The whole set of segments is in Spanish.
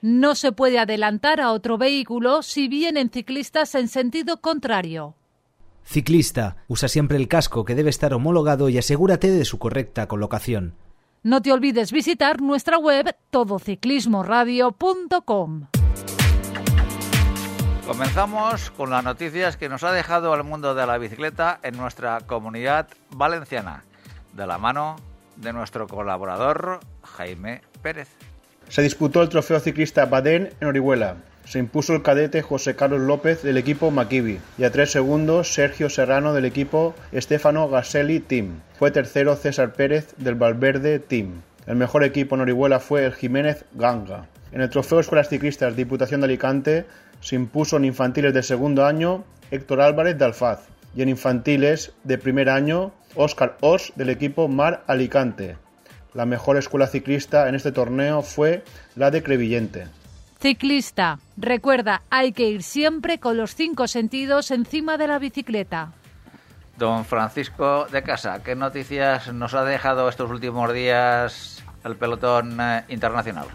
No se puede adelantar a otro vehículo si vienen ciclistas en sentido contrario. Ciclista, usa siempre el casco que debe estar homologado y asegúrate de su correcta colocación. No te olvides visitar nuestra web todociclismoradio.com. Comenzamos con las noticias que nos ha dejado el mundo de la bicicleta en nuestra comunidad valenciana, de la mano de nuestro colaborador Jaime Pérez. Se disputó el trofeo ciclista Baden en Orihuela. Se impuso el cadete José Carlos López del equipo Makibi y a tres segundos Sergio Serrano del equipo Estefano Gaselli Team. Fue tercero César Pérez del Valverde Team. El mejor equipo en Orihuela fue el Jiménez Ganga. En el trofeo Escuelas Ciclistas Diputación de Alicante se impuso en infantiles de segundo año Héctor Álvarez de Alfaz y en infantiles de primer año Óscar Os del equipo Mar Alicante. La mejor escuela ciclista en este torneo fue la de Crevillente. Ciclista, recuerda, hay que ir siempre con los cinco sentidos encima de la bicicleta. Don Francisco de Casa, ¿qué noticias nos ha dejado estos últimos días el pelotón eh, internacional?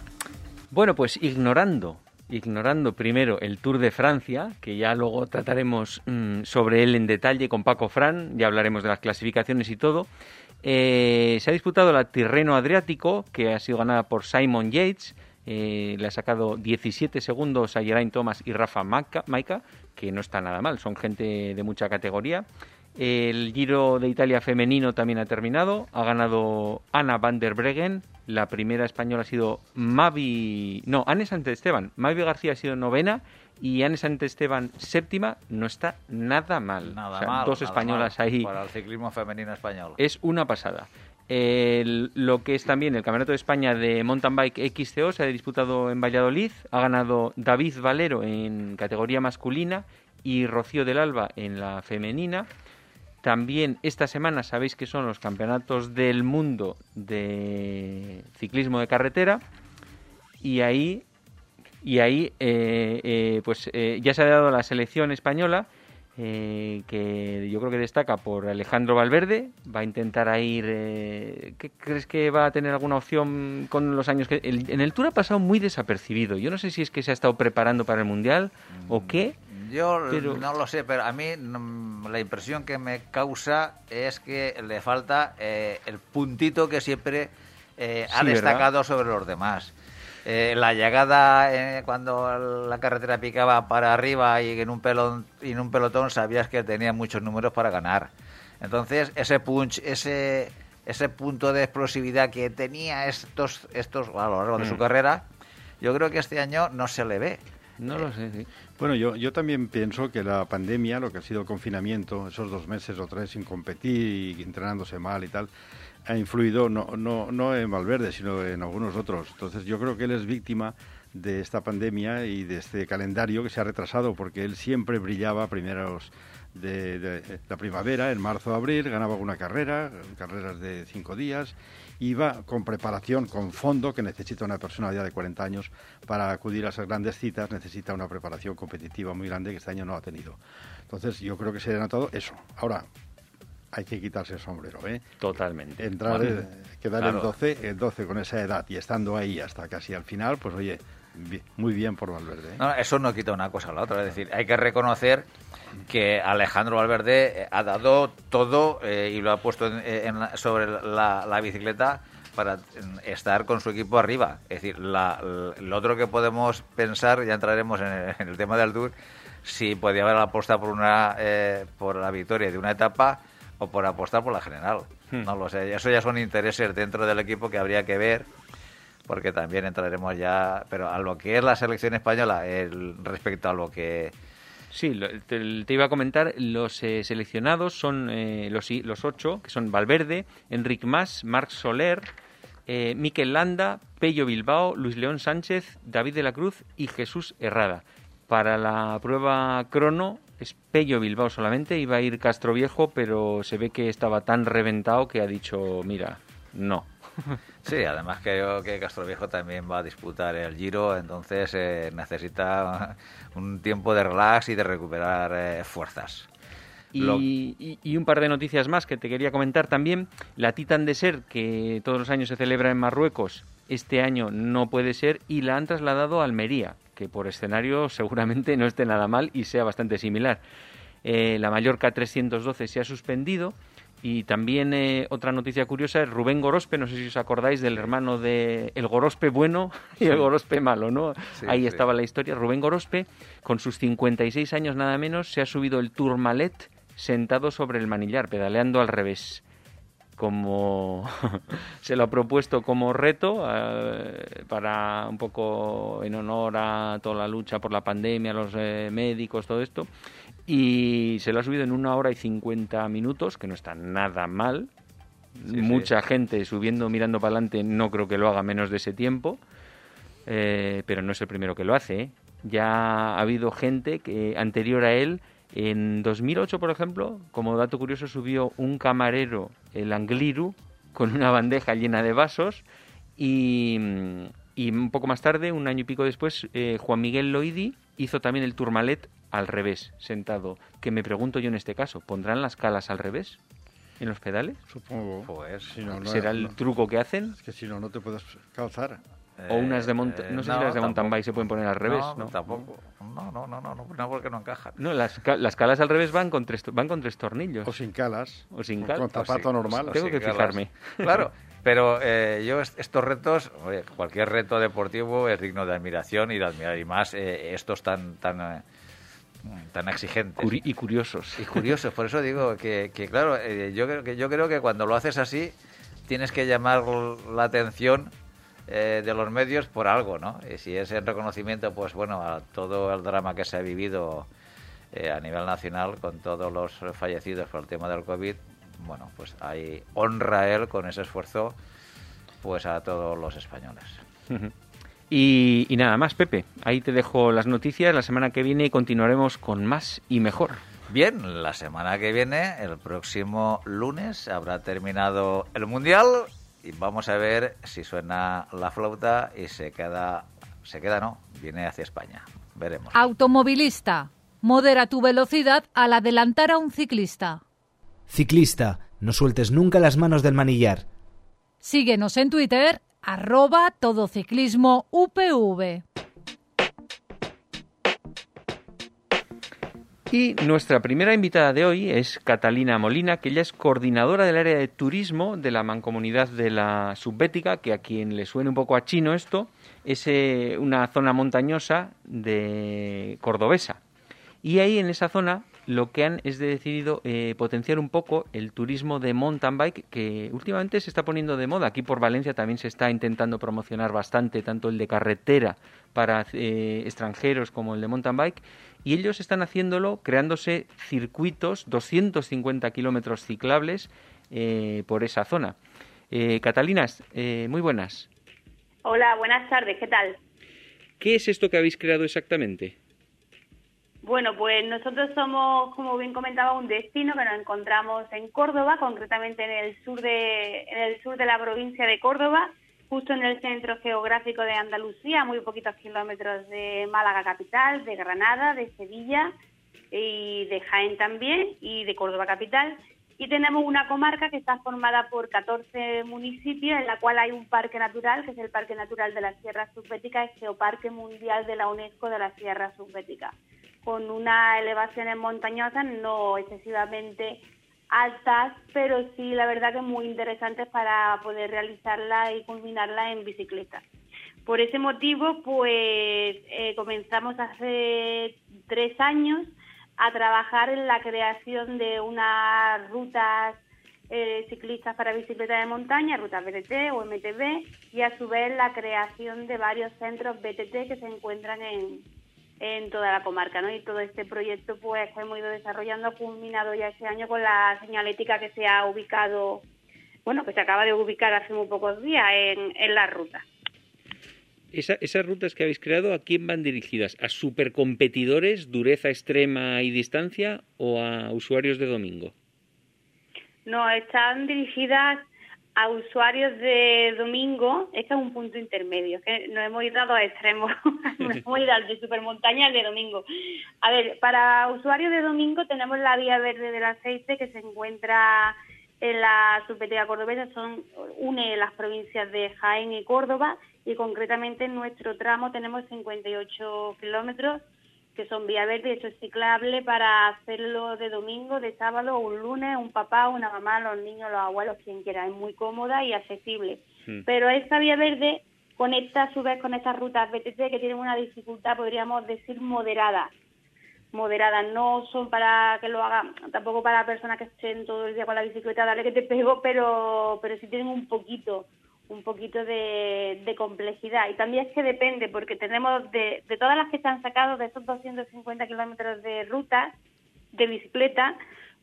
Bueno, pues ignorando, ignorando primero el Tour de Francia, que ya luego trataremos mm, sobre él en detalle con Paco Fran, ya hablaremos de las clasificaciones y todo. Eh, se ha disputado la Tirreno Adriático, que ha sido ganada por Simon Yates. Eh, le ha sacado 17 segundos a Geraint Thomas y Rafa Maika, que no está nada mal, son gente de mucha categoría. El Giro de Italia femenino también ha terminado. Ha ganado Ana van der Breggen. La primera española ha sido Mavi. No, Anne Esteban. Mavi García ha sido novena y Anne Esteban séptima. No está nada mal. Nada Dos españolas ahí. Para el ciclismo femenino español. Es una pasada. lo que es también el Campeonato de España de Mountain Bike XCO se ha disputado en Valladolid. Ha ganado David Valero en categoría masculina y Rocío del Alba en la femenina. También esta semana sabéis que son los campeonatos del mundo de ciclismo de carretera y ahí y ahí eh, eh, pues eh, ya se ha dado la selección española que yo creo que destaca por Alejandro Valverde. Va a intentar ir ¿qué crees que va a tener alguna opción con los años que en el Tour ha pasado muy desapercibido. Yo no sé si es que se ha estado preparando para el mundial o qué yo no lo sé, pero a mí mm, la impresión que me causa es que le falta eh, el puntito que siempre eh, ha destacado sobre los demás. Eh, la llegada cuando la carretera picaba para arriba y en un pelotón, y en un pelotón sabías que tenía muchos números para ganar. Entonces ese punch, ese ese punto de explosividad que tenía estos estos a lo largo de su mm. carrera, yo creo que este año no se le ve. No lo sé, sí. Bueno, yo, yo también pienso que la pandemia, lo que ha sido el confinamiento, esos dos meses o tres sin competir y entrenándose mal y tal, ha influido no, no, no en Valverde, sino en algunos otros. Entonces yo creo que él es víctima de esta pandemia y de este calendario que se ha retrasado, porque él siempre brillaba primeros de, la primavera, en marzo, abril, ganaba una carrera, carreras de cinco días, iba con preparación, con fondo, que necesita una persona ya de 40 años para acudir a esas grandes citas, necesita una preparación competitiva muy grande que este año no ha tenido. Entonces yo creo que se ha notado eso. Ahora, hay que quitarse el sombrero, ¿eh? Totalmente. Entrar, eh, quedar en 12, el 12 con esa edad y estando ahí hasta casi al final, pues oye, muy bien por Valverde. ¿eh? No, eso no quita una cosa a la otra. Es decir, hay que reconocer que Alejandro Valverde eh, ha dado todo eh, y lo ha puesto sobre la, bicicleta para estar con su equipo arriba. Es decir, lo otro que podemos pensar, ya entraremos en el, tema del Tour, si podía haber apostar por una eh, por la victoria de una etapa o por apostar por la general. Hmm. No lo sé, eso ya son intereses dentro del equipo que habría que ver porque también entraremos ya, pero a lo que es la selección española, el, respecto a lo que... Sí, te, iba a comentar, los eh, seleccionados son eh, los, los ocho, que son Valverde, Enric Mas, Marc Soler, eh, Miquel Landa, Pello Bilbao, Luis León Sánchez, David de la Cruz y Jesús Herrada. Para la prueba crono es Pello Bilbao solamente, iba a ir Castro Viejo, pero se ve que estaba tan reventado que ha dicho, mira, no. Sí, además creo que Castroviejo también va a disputar el Giro, entonces eh, necesita un tiempo de relax y de recuperar eh, fuerzas. Y, un par de noticias más que te quería comentar también. La Titan de Ser, que todos los años se celebra en Marruecos, este año no puede ser y la han trasladado a Almería, que por escenario seguramente no esté nada mal y sea bastante similar. Eh, la Mallorca 312 se ha suspendido y también eh, otra noticia curiosa es Rubén Gorospe, no sé si os acordáis del hermano de el Gorospe bueno y el Gorospe malo, ¿no? Ahí estaba la historia. Rubén Gorospe, con sus 56 años nada menos, se ha subido el Tourmalet sentado sobre el manillar, pedaleando al revés. Como se lo ha propuesto como reto eh, para un poco en honor a toda la lucha por la pandemia, los eh, médicos, todo esto y se lo ha subido en una hora y cincuenta minutos, que no está nada mal. Mucha gente subiendo, mirando para adelante, no creo que lo haga menos de ese tiempo, eh, pero no es el primero que lo hace. Ya ha habido gente que anterior a él, en 2008, por ejemplo, como dato curioso, subió un camarero, el Angliru, con una bandeja llena de vasos y, y un poco más tarde, un año y pico después, eh, Juan Miguel Loidi hizo también el Tourmalet al revés, sentado. Que me pregunto yo en este caso, ¿pondrán las calas al revés? ¿En los pedales? Supongo. Pues, si no, ¿Será el truco que hacen? Es que si no, no te puedes calzar. O unas de monta no sé si las de mountain bike se pueden poner al revés, ¿no? tampoco. No, no, no, no, no, porque no encajan. No, las, las calas al revés van con tres van con tres tornillos. O sin calas. O sin calas. Con zapato normal. Tengo que fijarme. Claro, pero eh, yo estos retos, cualquier reto deportivo es digno de admiración y de admirar y más eh, estos tan tan eh, tan exigentes y curiosos y curiosos por eso digo que, claro eh, yo creo que yo creo que cuando lo haces así tienes que llamar la atención eh, de los medios por algo no y si es el reconocimiento pues bueno a todo el drama que se ha vivido eh, a nivel nacional con todos los fallecidos por el tema del covid bueno pues ahí honra él con ese esfuerzo pues a todos los españoles y, nada más, Pepe. Ahí te dejo las noticias. La semana que viene continuaremos con más y mejor. Bien, la semana que viene, el próximo lunes, habrá terminado el Mundial y vamos a ver si suena la flauta y se queda, se queda no, viene hacia España. Veremos. Automovilista, modera tu velocidad al adelantar a un ciclista. Ciclista, no sueltes nunca las manos del manillar. Síguenos en Twitter arroba todociclismo UPV. Y nuestra primera invitada de hoy es Catalina Molina, que ella es coordinadora del área de turismo de la mancomunidad de la Subbética, que a quien le suene un poco a chino esto, es eh, una zona montañosa de Cordobesa. Y ahí en esa zona lo que han es decidido eh, potenciar un poco el turismo de mountain bike que últimamente se está poniendo de moda. Aquí por Valencia también se está intentando promocionar bastante tanto el de carretera para eh, extranjeros como el de mountain bike y ellos están haciéndolo creándose circuitos, 250 kilómetros ciclables eh, por esa zona. Catalinas, muy buenas. Hola, buenas tardes, ¿qué tal? ¿Qué es esto que habéis creado exactamente? Bueno, pues nosotros somos, como bien comentaba, un destino que nos encontramos en Córdoba, concretamente en el sur de, en el sur de la provincia de Córdoba, justo en el centro geográfico de Andalucía, muy poquitos kilómetros de Málaga capital, de Granada, de Sevilla y de Jaén también y de Córdoba capital. Y tenemos una comarca que está formada por 14 municipios, en la cual hay un parque natural, que es el Parque Natural de la Sierra Subbética, el Geoparque Mundial de la UNESCO de la Sierra Subbética con unas elevaciones montañosas no excesivamente altas, pero sí, la verdad que muy interesantes para poder realizarla y culminarla en bicicleta. Por ese motivo, pues eh, comenzamos hace tres años a trabajar en la creación de unas rutas eh, ciclistas para bicicleta de montaña, rutas BTT o MTB, y a su vez la creación de varios centros BTT que se encuentran en, en toda la comarca, ¿no? Y todo este proyecto, pues, que hemos ido desarrollando, ha culminado ya este año con la señalética que se ha ubicado, bueno, que se acaba de ubicar hace muy pocos días en, en la ruta. esas rutas que habéis creado, ¿a quién van dirigidas? ¿A supercompetidores, dureza extrema y distancia o a usuarios de domingo? No, están dirigidas a usuarios de domingo, este es un punto intermedio, que nos hemos ido a dos extremos, nos hemos ido al de supermontaña al de domingo. A ver, para usuarios de domingo tenemos la vía verde del aceite que se encuentra en la subvetera cordobesa, son, une las provincias de Jaén y Córdoba y concretamente en nuestro tramo tenemos 58 kilómetros que son vía verde, eso es ciclable para hacerlo de domingo, de sábado, un lunes, un papá, una mamá, los niños, los abuelos, quien quiera. Es muy cómoda y accesible. Hmm. Pero esta vía verde conecta a su vez con estas rutas BTT que tienen una dificultad, podríamos decir, moderada. Moderada, no son para que lo hagan, tampoco para personas que estén todo el día con la bicicleta, dale que te pego, pero, pero sí tienen un poquito un poquito de, complejidad. Y también es que depende, porque tenemos de, de todas las que se han sacado, de esos 250 kilómetros de ruta de bicicleta,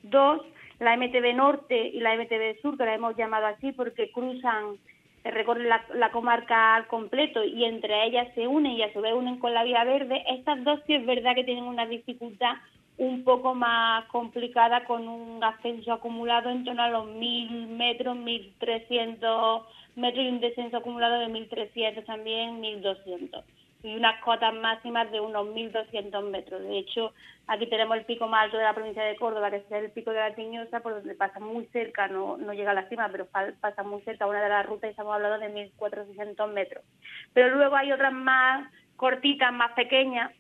dos, la MTB Norte y la MTB Sur, que la hemos llamado así porque cruzan, eh, recorren la, la, comarca al completo y entre ellas se unen y a su vez unen con la Vía Verde. Estas dos sí es verdad que tienen una dificultad un poco más complicada con un ascenso acumulado en torno a los 1.000 metros, 1.300 metros y un descenso acumulado de 1.300 también, 1.200 y unas cotas máximas de unos 1.200 metros. De hecho, aquí tenemos el pico más alto de la provincia de Córdoba, que es el pico de la Tiñosa, por donde pasa muy cerca, no, no llega a la cima, pero pasa muy cerca una de las rutas y estamos hablando de 1.400 metros. Pero luego hay otras más cortitas, más pequeñas,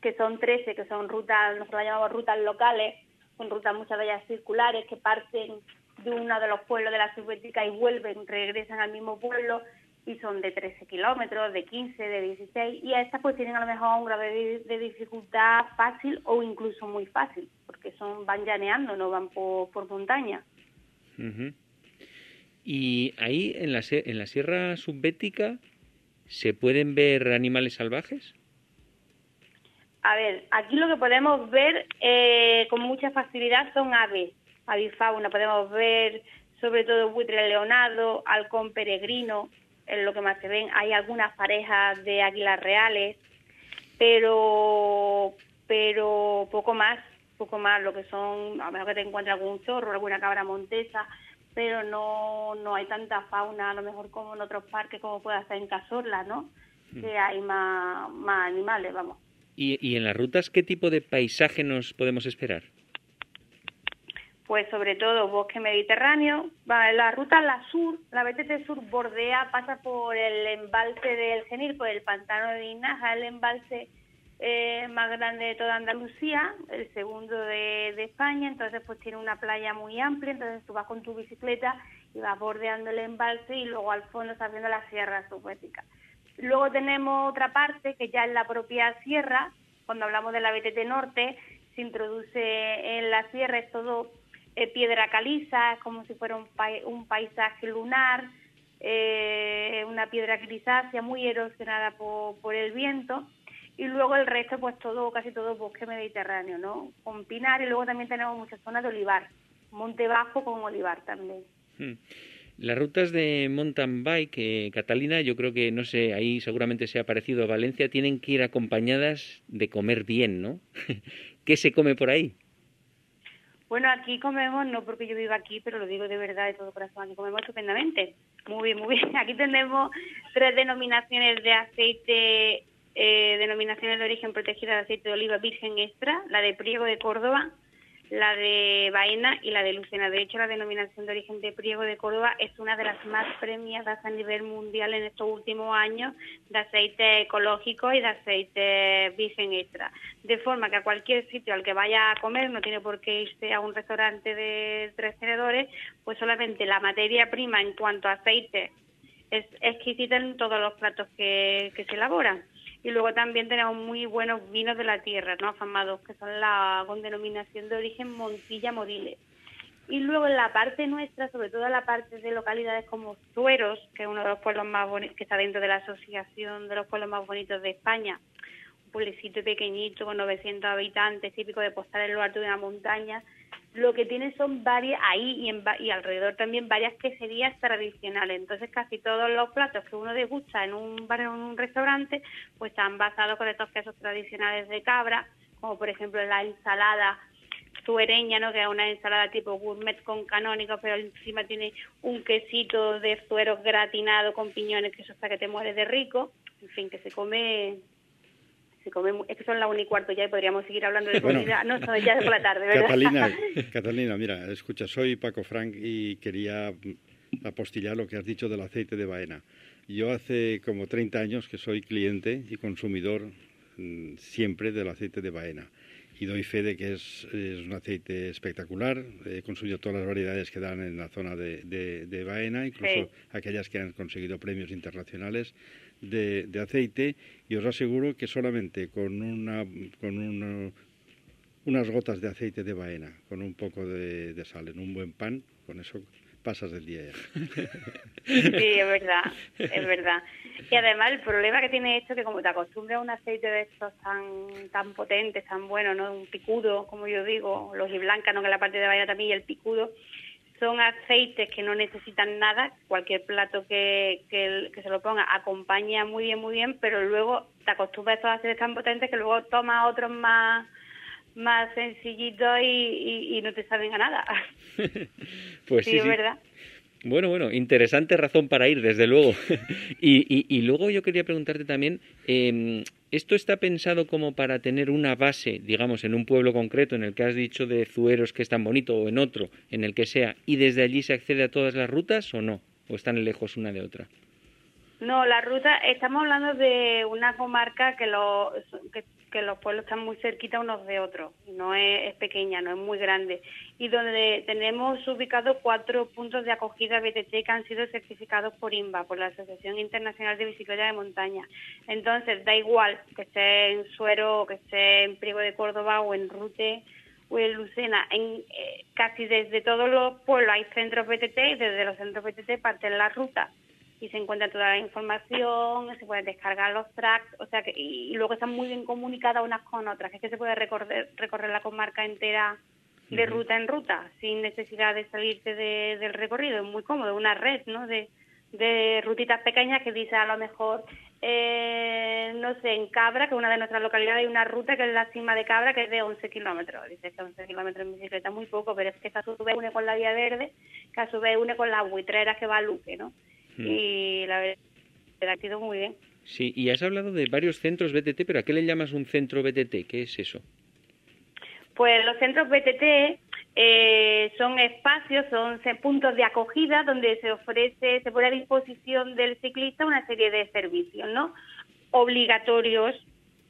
que son 13, que son rutas, nosotros llamamos rutas locales, son rutas muchas de ellas circulares que parten de uno de los pueblos de la subbética y vuelven, regresan al mismo pueblo y son de 13 kilómetros, de 15, de 16 y estas pues tienen a lo mejor un grado de, dificultad fácil o incluso muy fácil porque son van llaneando, no van por, por montaña. Y ahí en la, en la sierra subbética se pueden ver animales salvajes? A ver, aquí lo que podemos ver eh, con mucha facilidad son aves, avifauna. Podemos ver sobre todo buitre leonado, halcón peregrino, es lo que más se ven. Hay algunas parejas de águilas reales, pero pero poco más, poco más. Lo que son, a menos que te encuentres algún zorro, alguna cabra montesa, pero no no hay tanta fauna, a lo mejor como en otros parques, como puede ser en Cazorla, ¿no? Mm. Que hay más, más animales, vamos. ¿Y, en las rutas qué tipo de paisaje nos podemos esperar? Pues sobre todo bosque mediterráneo. La ruta la sur, la BTT Sur bordea, pasa por el embalse del Genil, por el pantano de Inaja, el embalse eh, más grande de toda Andalucía, el segundo de, España, entonces pues tiene una playa muy amplia, entonces tú vas con tu bicicleta y vas bordeando el embalse y luego al fondo estás viendo la sierra subbética. Luego tenemos otra parte que ya en la propia sierra, cuando hablamos de la BTT Norte, se introduce en la sierra, es todo eh, piedra caliza, es como si fuera un, paisaje lunar, eh, una piedra grisácea muy erosionada por, el viento. Y luego el resto pues todo casi todo bosque mediterráneo no con pinar y luego también tenemos muchas zonas de olivar monte bajo con olivar también. Hmm. Las rutas de mountain bike, eh, Catalina, yo creo que, no sé, ahí seguramente se ha parecido a Valencia, tienen que ir acompañadas de comer bien, ¿no? ¿Qué se come por ahí? Bueno, aquí comemos, no porque yo viva aquí, pero lo digo de verdad, de todo corazón, aquí comemos estupendamente. Muy bien, muy bien. Aquí tenemos tres denominaciones de aceite, eh, denominaciones de origen protegida de aceite de oliva virgen extra, la de Priego de Córdoba, la de Baena y la de Lucena. De hecho, la denominación de origen de Priego de Córdoba es una de las más premiadas a nivel mundial en estos últimos años de aceite ecológico y de aceite virgen extra. De forma que a cualquier sitio al que vaya a comer, no tiene por qué irse a un restaurante de tres tenedores, pues solamente la materia prima en cuanto a aceite es exquisita en todos los platos que se elaboran y luego también tenemos muy buenos vinos de la tierra, ¿no? afamados, que son la con denominación de origen Montilla Moriles. Y luego en la parte nuestra, sobre todo en la parte de localidades como Zueros, que es uno de los pueblos más bonitos, que está dentro de la Asociación de los Pueblos Más Bonitos de España, un pueblecito pequeñito con 900 habitantes, típico de postar en lo alto de una montaña, lo que tiene son varias, ahí y, y alrededor también varias queserías tradicionales. Entonces casi todos los platos que uno degusta en un bar o en un restaurante, pues están basados con estos quesos tradicionales de cabra, como por ejemplo la ensalada suereña, ¿no? que es una ensalada tipo gourmet con canónico, pero encima tiene un quesito de suero gratinado con piñones, que eso está que te mueres de rico. En fin, que se come se come, es que son la una y cuarto ya y podríamos seguir hablando de comida. no, son ya por la tarde, ¿verdad? Catalina, Catalina, mira, escucha, soy Paco Frank y quería apostillar lo que has dicho del aceite de baena. Yo hace como 30 años que soy cliente y consumidor mm, siempre del aceite de baena y doy fe de que es, un aceite espectacular. He consumido todas las variedades que dan en la zona de, de, Baena, incluso aquellas que han conseguido premios internacionales de, aceite y os aseguro que solamente con una con unas gotas de aceite de baena, con un poco de, sal en un buen pan, con eso pasas del día Sí, es verdad, es verdad. Y además el problema que tiene esto es que como te acostumbras a un aceite de estos tan tan potentes, tan bueno, ¿no? Un picudo, como yo digo, los y blanca, ¿no? Que la parte de baena también y el picudo, son aceites que no necesitan nada, cualquier plato que, que, se lo ponga acompaña muy bien, muy bien, pero luego te acostumbras a estos aceites tan potentes que luego tomas otros más más sencillitos y, no te saben a nada. pues sí, sí, es verdad. Bueno, bueno, interesante razón para ir, desde luego. y, y, luego yo quería preguntarte también, eh, ¿esto está pensado como para tener una base, digamos, en un pueblo concreto en el que has dicho de Zueros que es tan bonito o en otro, en el que sea, y desde allí se accede a todas las rutas o no? ¿O están lejos una de otra? No, la ruta, estamos hablando de una comarca que, lo, que los pueblos están muy cerquita unos de otros, no es, pequeña, no es muy grande, y donde tenemos ubicados cuatro puntos de acogida BTT que han sido certificados por INVA, por la Asociación Internacional de Bicicleta de Montaña. Entonces, da igual que esté en Suero, que esté en Priego de Córdoba o en Rute o en Lucena, en, eh, casi desde todos los pueblos hay centros BTT y desde los centros BTT parten la ruta y se encuentra toda la información, se pueden descargar los tracks, o sea que y, luego están muy bien comunicadas unas con otras, que es que se puede recorrer, recorrer la comarca entera de ruta en ruta sin necesidad de salirte del recorrido, es muy cómodo, una red, ¿no? De, de rutitas pequeñas que dice a lo mejor, eh, no sé, en Cabra, que es una de nuestras localidades, hay una ruta que es la cima de Cabra, que es de 11 kilómetros. Dice que 11 kilómetros en bicicleta muy poco, pero es que a su vez une con la Vía Verde, que a su vez une con las buitreras que va a Luque, ¿no? Mm. y la verdad ha sido muy bien. Sí, y has hablado de varios centros BTT, pero ¿a qué le llamas un centro BTT? ¿Qué es eso? Pues los centros BTT eh, son espacios, son puntos de acogida donde se ofrece, se pone a disposición del ciclista una serie de servicios, ¿no? Obligatorios,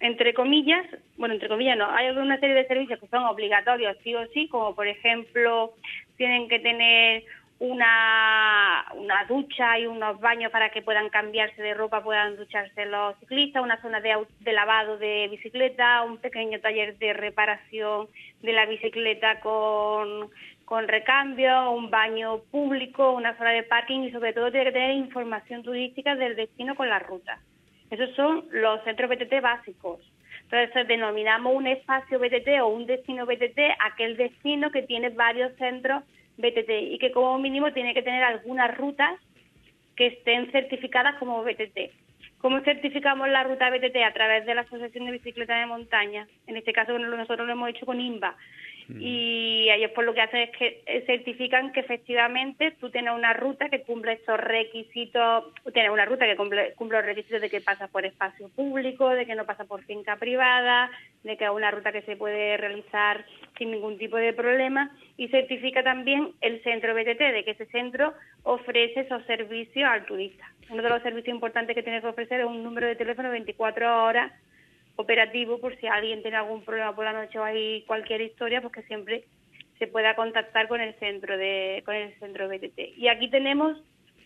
entre comillas, bueno, entre comillas no, hay una serie de servicios que son obligatorios sí o sí, como por ejemplo tienen que tener una, una ducha y unos baños para que puedan cambiarse de ropa, puedan ducharse los ciclistas, una zona de, de, lavado de bicicleta, un pequeño taller de reparación de la bicicleta con, con recambio, un baño público, una zona de parking y sobre todo tiene que tener información turística del destino con la ruta. Esos son los centros BTT básicos. Entonces denominamos un espacio BTT o un destino BTT aquel destino que tiene varios centros BTT y que como mínimo tiene que tener algunas rutas que estén certificadas como BTT. ¿Cómo certificamos la ruta BTT? A través de la Asociación de Bicicleta de Montaña. En este caso nosotros lo hemos hecho con INVA. Y ellos por lo que hacen es que eh, certifican que efectivamente tú tienes una ruta que cumple estos requisitos, tienes una ruta que cumple, cumple los requisitos de que pasa por espacio público, de que no pasa por finca privada, de que es una ruta que se puede realizar sin ningún tipo de problema y certifica también el centro BTT de que ese centro ofrece esos servicios al turista. Uno de los servicios importantes que tiene que ofrecer es un número de teléfono 24 horas operativo por si alguien tiene algún problema por la noche o hay cualquier historia, pues que siempre se pueda contactar con el centro de con el centro BTT. Y aquí tenemos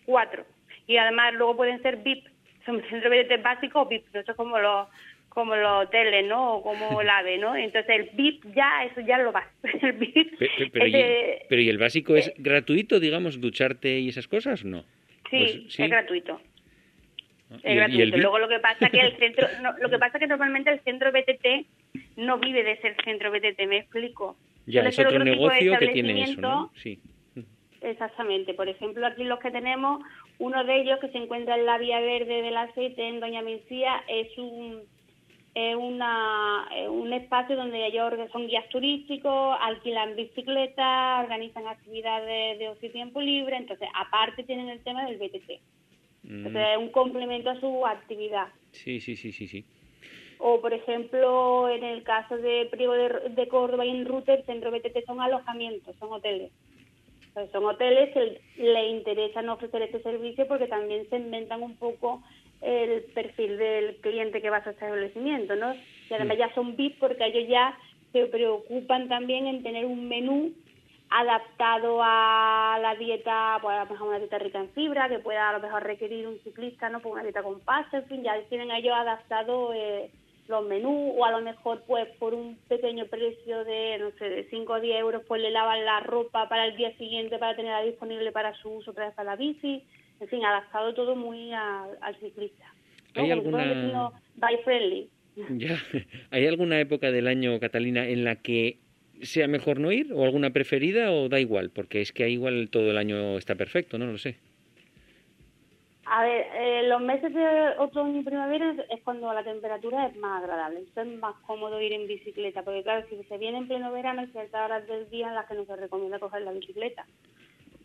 cuatro y además luego pueden ser VIP, son centro BTT básico o VIP, no es como los como los hoteles, ¿no? O como el AVE, ¿no? Entonces el VIP ya, eso ya lo va. El VIP, pero, y, el básico es gratuito, digamos, ducharte y esas cosas, ¿no? Sí, pues, es gratuito. Es gratuito. Luego lo que pasa que el centro, lo que pasa que normalmente el centro BTT no vive de ser centro BTT, me explico. Ya, es otro, negocio que tiene eso, ¿no? Sí. Exactamente. Por ejemplo, aquí los que tenemos, uno de ellos que se encuentra en la Vía Verde del Aceite, en Doña Mencía, es un es una, un espacio donde ellos son guías turísticos, alquilan bicicletas, organizan actividades de ocio y tiempo libre, entonces aparte tienen el tema del BTT. Mm. es un complemento a su actividad. Sí, sí, sí, sí, sí. O, por ejemplo, en el caso de Priego de, Córdoba y en Ruta, el centro BTT son alojamientos, son hoteles. son hoteles que le interesan ofrecer este servicio porque también se inventan un poco el perfil del cliente que va a su establecimiento, ¿no? Y además ya son VIP porque ellos ya se preocupan también en tener un menú adaptado a la dieta, pues a lo mejor una dieta rica en fibra, que pueda a lo mejor requerir un ciclista, ¿no? Pues una dieta con pasta, en fin, ya tienen ellos adaptado eh, los menús, o a lo mejor pues por un pequeño precio de, no sé, de 5 o 10 euros, pues le lavan la ropa para el día siguiente para tenerla disponible para su uso otra vez para la bici en fin, adaptado todo muy al ciclista. ¿Hay alguna... friendly. Ya. ¿Hay alguna época del año, Catalina, en la que sea mejor no ir o alguna preferida o da igual? Porque es que igual todo el año está perfecto, ¿no? Lo sé. A ver, eh, los meses de otoño y primavera es cuando la temperatura es más agradable, entonces es más cómodo ir en bicicleta, porque claro, si se viene en pleno verano hay ciertas horas del día en las que no se recomienda coger la bicicleta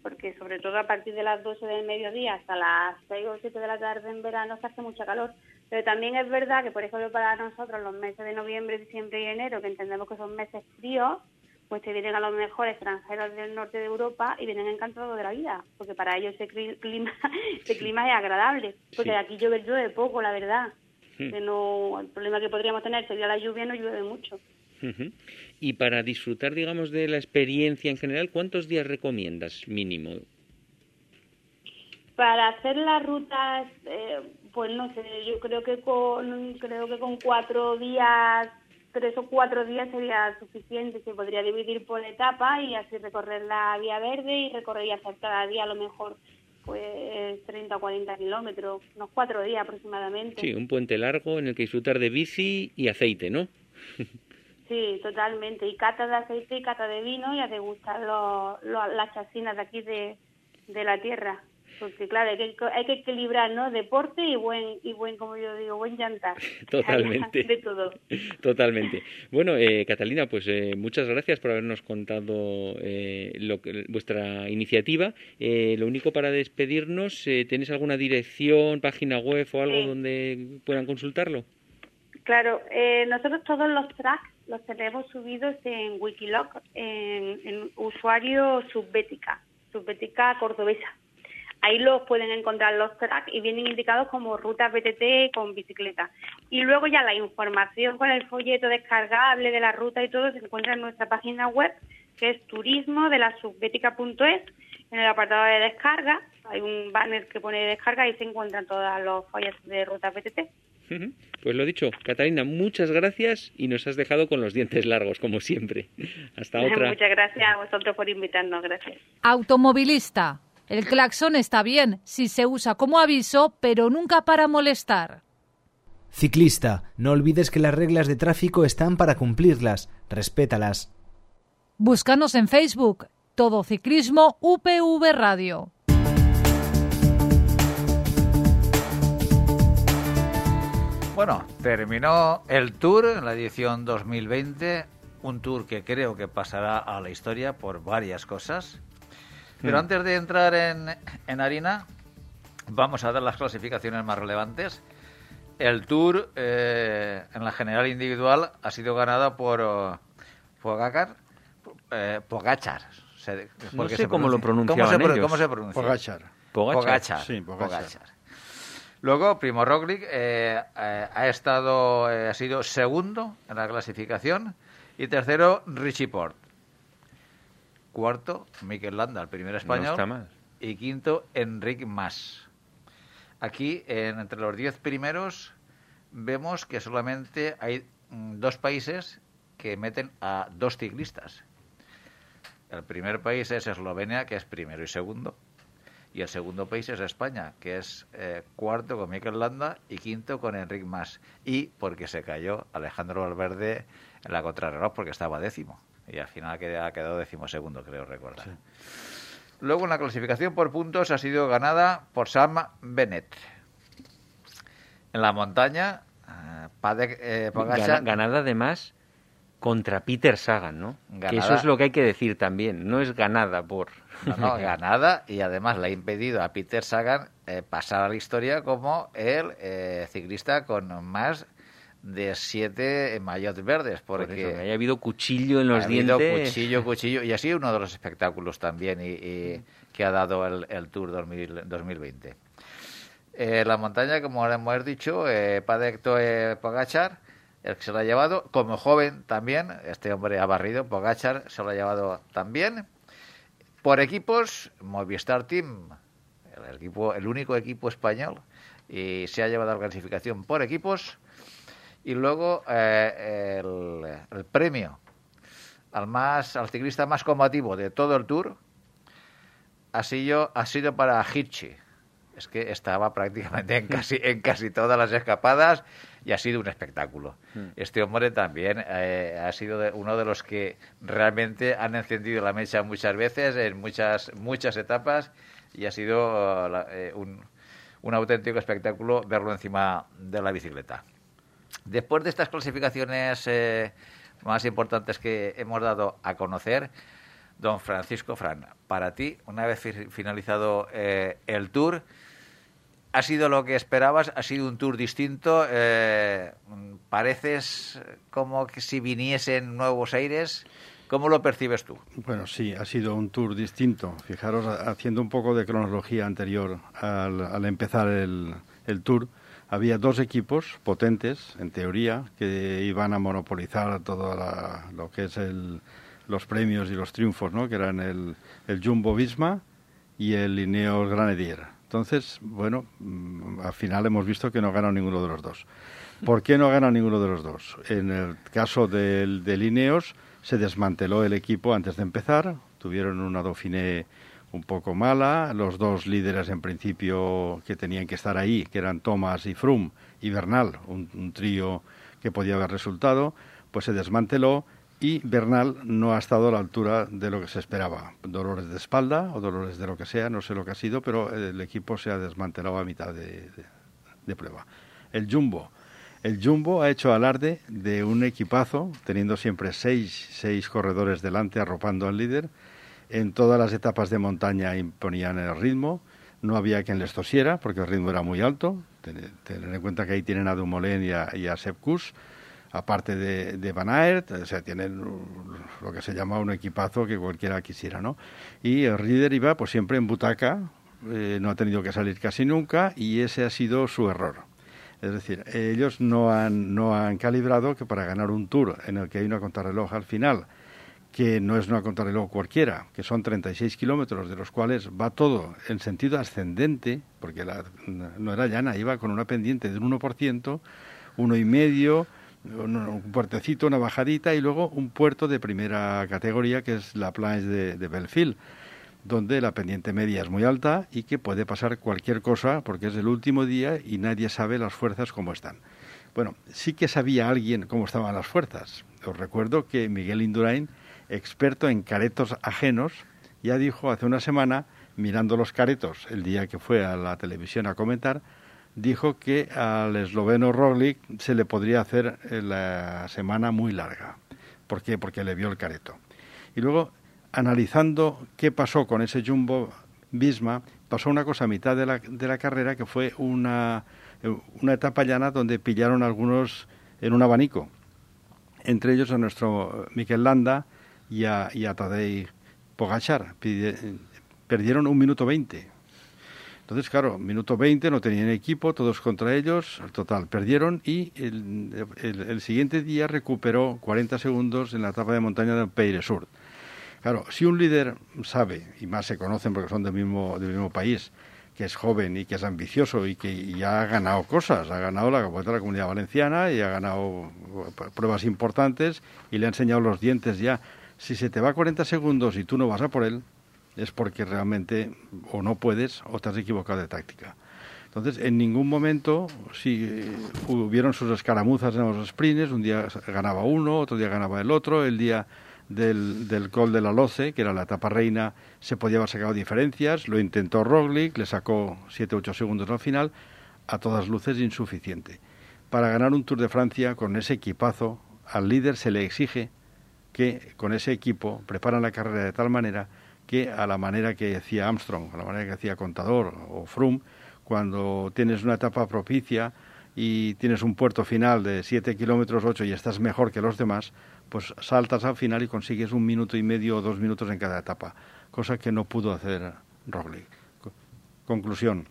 porque sobre todo a partir de las 12 del mediodía hasta las 6 o 7 de la tarde en verano se hace mucha calor. Pero también es verdad que, por ejemplo, para nosotros los meses de noviembre, diciembre y enero, que entendemos que son meses fríos, pues se vienen a los mejores extranjeros del norte de Europa y vienen encantados de la vida, porque para ellos ese clima, ese clima es agradable, porque aquí llueve, llueve poco, la verdad. Hmm. Que no, el problema que podríamos tener sería la lluvia, no llueve mucho. Y para disfrutar, digamos, de la experiencia en general, ¿cuántos días recomiendas mínimo? Para hacer las rutas, eh, pues no sé, yo creo que con creo que con cuatro días, tres o cuatro días sería suficiente. Se podría dividir por etapa y así recorrer la vía verde y recorrer y hacer cada día a lo mejor pues 30 o 40 kilómetros, unos cuatro días aproximadamente. Sí, un puente largo en el que disfrutar de bici y aceite, ¿no? Sí, totalmente. Y cata de aceite y cata de vino y a degustar las chacinas de aquí de, la tierra. Porque claro, hay que, hay que equilibrar, ¿no? Deporte y buen, y buen, como yo digo, buen llantar. Totalmente. De todo. Totalmente. Bueno, eh, Catalina, pues eh, muchas gracias por habernos contado eh, lo que, vuestra iniciativa. Eh, lo único para despedirnos, ¿tienes alguna dirección, página web o algo donde puedan consultarlo? Claro, nosotros todos los tracks los tenemos subidos en Wikiloc, en, usuario subbética, subbética cordobesa. Ahí los pueden encontrar los tracks y vienen indicados como rutas BTT con bicicleta. Y luego ya la información con el folleto descargable de la ruta y todo se encuentra en nuestra página web, que es turismo de la subbética.es. En el apartado de descarga hay un banner que pone descarga y se encuentran todos los folletos de rutas BTT. Pues lo dicho, Catalina, muchas gracias y nos has dejado con los dientes largos, como siempre. Hasta otra. Muchas gracias a vosotros por invitarnos, gracias. Automovilista. El claxon está bien si se usa como aviso, pero nunca para molestar. Ciclista, no olvides que las reglas de tráfico están para cumplirlas. Respétalas. Búscanos en Facebook. Todo Ciclismo UPV Radio. Bueno, terminó el tour en la edición 2020, un tour que creo que pasará a la historia por varias cosas. Pero mm. antes de entrar en, en harina, vamos a dar las clasificaciones más relevantes. el Tour eh, en la general individual ha sido ganada por uh, Pogacar, eh, Pogachar. no sé cómo lo pronunciaban ¿Cómo se, ellos. ¿Cómo se pronuncia? Pogachar. Pogachar. Pogachar. Sí, Pogachar. Pogachar. Luego, Primo Roglic eh, eh, ha estado, eh, ha sido segundo en la clasificación y tercero Richie Port. Cuarto, Mikel Landa, el primer español. No. Y quinto, Enric Mas. Aquí, en- entre los diez primeros, vemos que solamente hay mm, dos países que meten a dos ciclistas. El primer país es Eslovenia, que es primero y segundo. Y el segundo país es España, que es eh, cuarto con Mikel Landa y quinto con Enric Mas. Y porque se cayó Alejandro Valverde en la contrarreloj porque estaba décimo. Y al final ha quedado décimo segundo, creo recordar. Luego en la clasificación por puntos ha sido ganada por Sam Bennett. En la montaña, eh, Padek eh, Gana- ganada además contra Peter Sagan, ¿no? Que eso es lo que hay que decir también. No es ganada por. No, no, ganada y además le ha impedido a Peter Sagan eh, pasar a la historia como el eh, ciclista con más de siete maillots verdes, por porque eso, que haya habido cuchillo en los ha habido dientes. cuchillo, cuchillo, y ha sido uno de los espectáculos también y, y que ha dado el, el Tour 2000 2020. Eh, la montaña, como hemos dicho, eh, Padek Toe Pogachar, el que se lo ha llevado, como joven también, este hombre ha barrido, Pogachar se lo ha llevado también. Por equipos, Movistar Team, el, equipo, el único equipo español, y se ha llevado la clasificación por equipos. Y luego eh, el, el premio al más al ciclista más combativo de todo el Tour ha sido, ha sido para Hirschi. Es que estaba prácticamente en casi, en casi todas las escapadas y ha sido un espectáculo. Este hombre también eh, ha sido de- uno de los que realmente han encendido la mecha muchas veces, en muchas, muchas etapas, y ha sido eh, eh, un, un auténtico espectáculo verlo encima de la bicicleta. Después de estas clasificaciones eh, más importantes que hemos dado a conocer, don Francisco Fran, para ti, una vez fi- finalizado eh, el tour, ¿ha sido lo que esperabas? ¿Ha sido un tour distinto? Eh, ¿Pareces como que si viniesen nuevos aires? ¿Cómo lo percibes tú? Bueno, sí, ha sido un tour distinto. Fijaros, ha- haciendo un poco de cronología anterior al, al empezar el tour, había dos equipos potentes, en teoría, que iban a monopolizar todo la- lo que es el- los premios y los triunfos, ¿no? que eran el, el Jumbo Visma y el Ineos Granadier. Entonces, bueno, mm, al final hemos visto que no ganó ninguno de los dos. ¿Por qué no gana ninguno de los dos? En el caso del, del Ineos, se desmanteló el equipo antes de empezar, tuvieron una Dauphiné un poco mala, los dos líderes en principio que tenían que estar ahí, que eran Thomas y Froome y Bernal, un, trío que podía haber resultado, pues se desmanteló y Bernal no ha estado a la altura de lo que se esperaba. Dolores de espalda o dolores de lo que sea, no sé lo que ha sido, pero el equipo se ha desmantelado a mitad de, de- de prueba. El Jumbo. El Jumbo ha hecho alarde de un equipazo, teniendo siempre seis, seis corredores delante arropando al líder. En todas las etapas de montaña imponían el ritmo. No había quien les tosiera porque el ritmo era muy alto. Ten- Tener en cuenta que ahí tienen a Dumoulin y a, y a aparte de, de Van Aert, o sea, tienen lo que se llama un equipazo que cualquiera quisiera, ¿no? Y el líder iba pues siempre en butaca, eh, no ha tenido que salir casi nunca y ese ha sido su error. Es decir, ellos no han, no han calibrado que para ganar un tour en el que hay una contrarreloj al final, que no es una contrarreloj cualquiera, que son 36 kilómetros, de los cuales va todo en sentido ascendente, porque la, no era llana, iba con una pendiente del 1%, uno y medio, un, un puertecito, una bajadita y luego un puerto de primera categoría que es la Planche de, de Belfield donde la pendiente media es muy alta y que puede pasar cualquier cosa porque es el último día y nadie sabe las fuerzas cómo están. Bueno, sí que sabía alguien cómo estaban las fuerzas. Os recuerdo que Miguel Indurain, experto en caretos ajenos, ya dijo hace una semana, mirando los caretos el día que fue a la televisión a comentar, dijo que al esloveno Roglic se le podría hacer eh, la semana muy larga. ¿Por qué? Porque le vio el careto. Y luego analizando qué pasó con ese Jumbo Visma, pasó una cosa a mitad de la, de la carrera que fue una, una etapa llana donde pillaron algunos en un abanico. Entre ellos a nuestro Miquel Landa y a, y a Tadej Pogachar. Perdieron un minuto veinte. Entonces, claro, minuto 20, no tenían equipo, todos contra ellos, total, perdieron y el, el, siguiente día recuperó 40 segundos en la etapa de montaña del Peire Sur. Claro, si un líder sabe, y más se conocen porque son del mismo, del mismo país, que es joven y que es ambicioso y que ya ha ganado cosas, ha ganado la de la Comunidad Valenciana y ha ganado pruebas importantes y le ha enseñado los dientes ya. Si se te va 40 segundos y tú no vas a por él, es porque realmente o no puedes o te has equivocado de táctica. Entonces, en ningún momento, si eh, hubieron sus escaramuzas en los sprints, un día ganaba uno, otro día ganaba el otro, el día del, del Col de la Loce, que era la etapa reina, se podía haber sacado diferencias, lo intentó Roglic, le sacó 7-8 segundos al final, a todas luces insuficiente. Para ganar un Tour de Francia con ese equipazo, al líder se le exige que con ese equipo preparan la carrera de tal manera que a la manera que hacía Armstrong, a la manera que hacía Contador o Froome, cuando tienes una etapa propicia y tienes un puerto final de 7 kilómetros 8 y estás mejor que los demás, pues saltas al final y consigues un minuto y medio o dos minutos en cada etapa, cosa que no pudo hacer Roglic. Conclusión,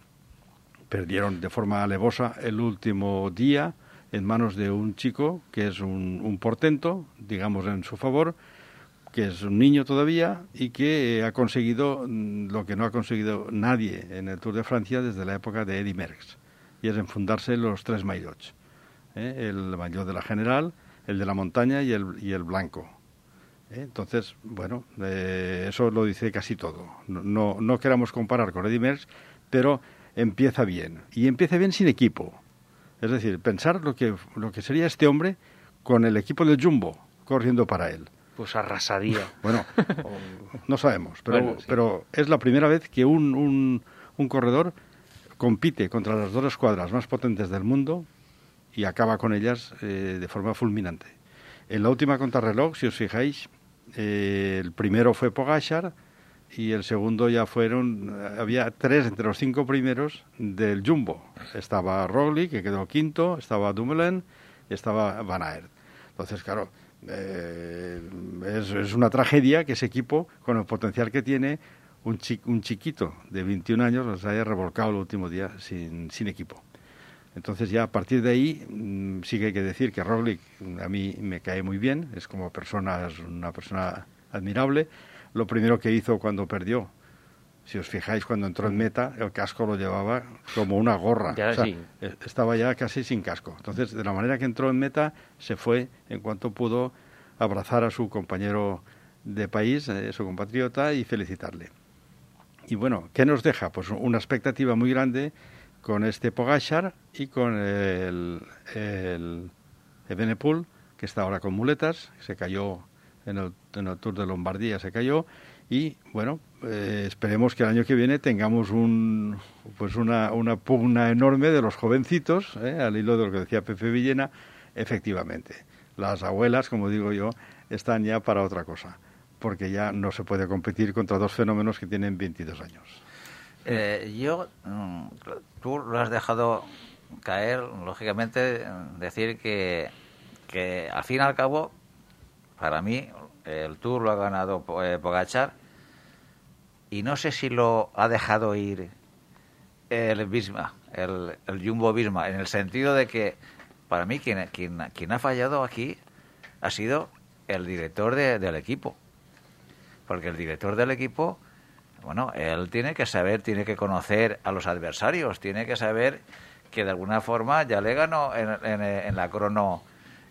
perdieron de forma alevosa el último día en manos de un chico que es un, un portento, digamos en su favor, que es un niño todavía y que ha conseguido mm, lo que no ha conseguido nadie en el Tour de Francia desde la época de Eddy Merckx, y es enfundarse los tres maillots. ¿eh? El maillot de la general, el de la montaña y el, y el blanco. ¿eh? Entonces, bueno, eh, eso lo dice casi todo. No, no, queramos comparar con Eddy Merckx, pero empieza bien. Y empieza bien sin equipo. Es decir, pensar lo que, lo que sería este hombre con el equipo del Jumbo corriendo para él pues arrasaría. Bueno, no sabemos, pero, pero es la primera vez que un, un, un, corredor compite contra las dos escuadras más potentes del mundo y acaba con ellas eh, de forma fulminante. En la última contrarreloj, si os fijáis, eh, el primero fue Pogachar y el segundo ya fueron, había tres entre los cinco primeros del Jumbo. Estaba Roglic, que quedó quinto, estaba Dumoulin y estaba Van Aert. Entonces, claro, eh, es, una tragedia que ese equipo, con el potencial que tiene, un, un chiquito de 21 años los haya revolcado el último día sin, sin equipo. Entonces ya a partir de ahí mm, sí que hay que decir que Roglic a mí me cae muy bien, es como persona, es una persona admirable. Lo primero que hizo cuando perdió si os fijáis, cuando entró en meta, el casco lo llevaba como una gorra. E, estaba ya casi sin casco. Entonces, de la manera que entró en meta, se fue en cuanto pudo abrazar a su compañero de país, eh, su compatriota, y felicitarle. Y bueno, ¿qué nos deja? Pues una expectativa muy grande con este Pogachar y con el, el Ebenepool, que está ahora con muletas, se cayó en el, en el Tour de Lombardía, se cayó, y bueno, eh, esperemos que el año que viene tengamos un, pues una, una pugna enorme de los jovencitos, ¿eh? al hilo de lo que decía Pepe Villena, efectivamente. Las abuelas, como digo yo, están ya para otra cosa, porque ya no se puede competir contra dos fenómenos que tienen 22 años. Eh, yo, mm, tú lo has dejado caer, lógicamente, decir que, que al fin y al cabo, para mí, el Tour lo ha ganado Pogachar y no sé si lo ha dejado ir el Bisma, el, Jumbo Bisma, en el sentido de que para mí quien, quien, ha fallado aquí ha sido el director del equipo. Porque el director del equipo, bueno, él tiene que saber, tiene que conocer a los adversarios, tiene que saber que de alguna forma ya le ganó en la crono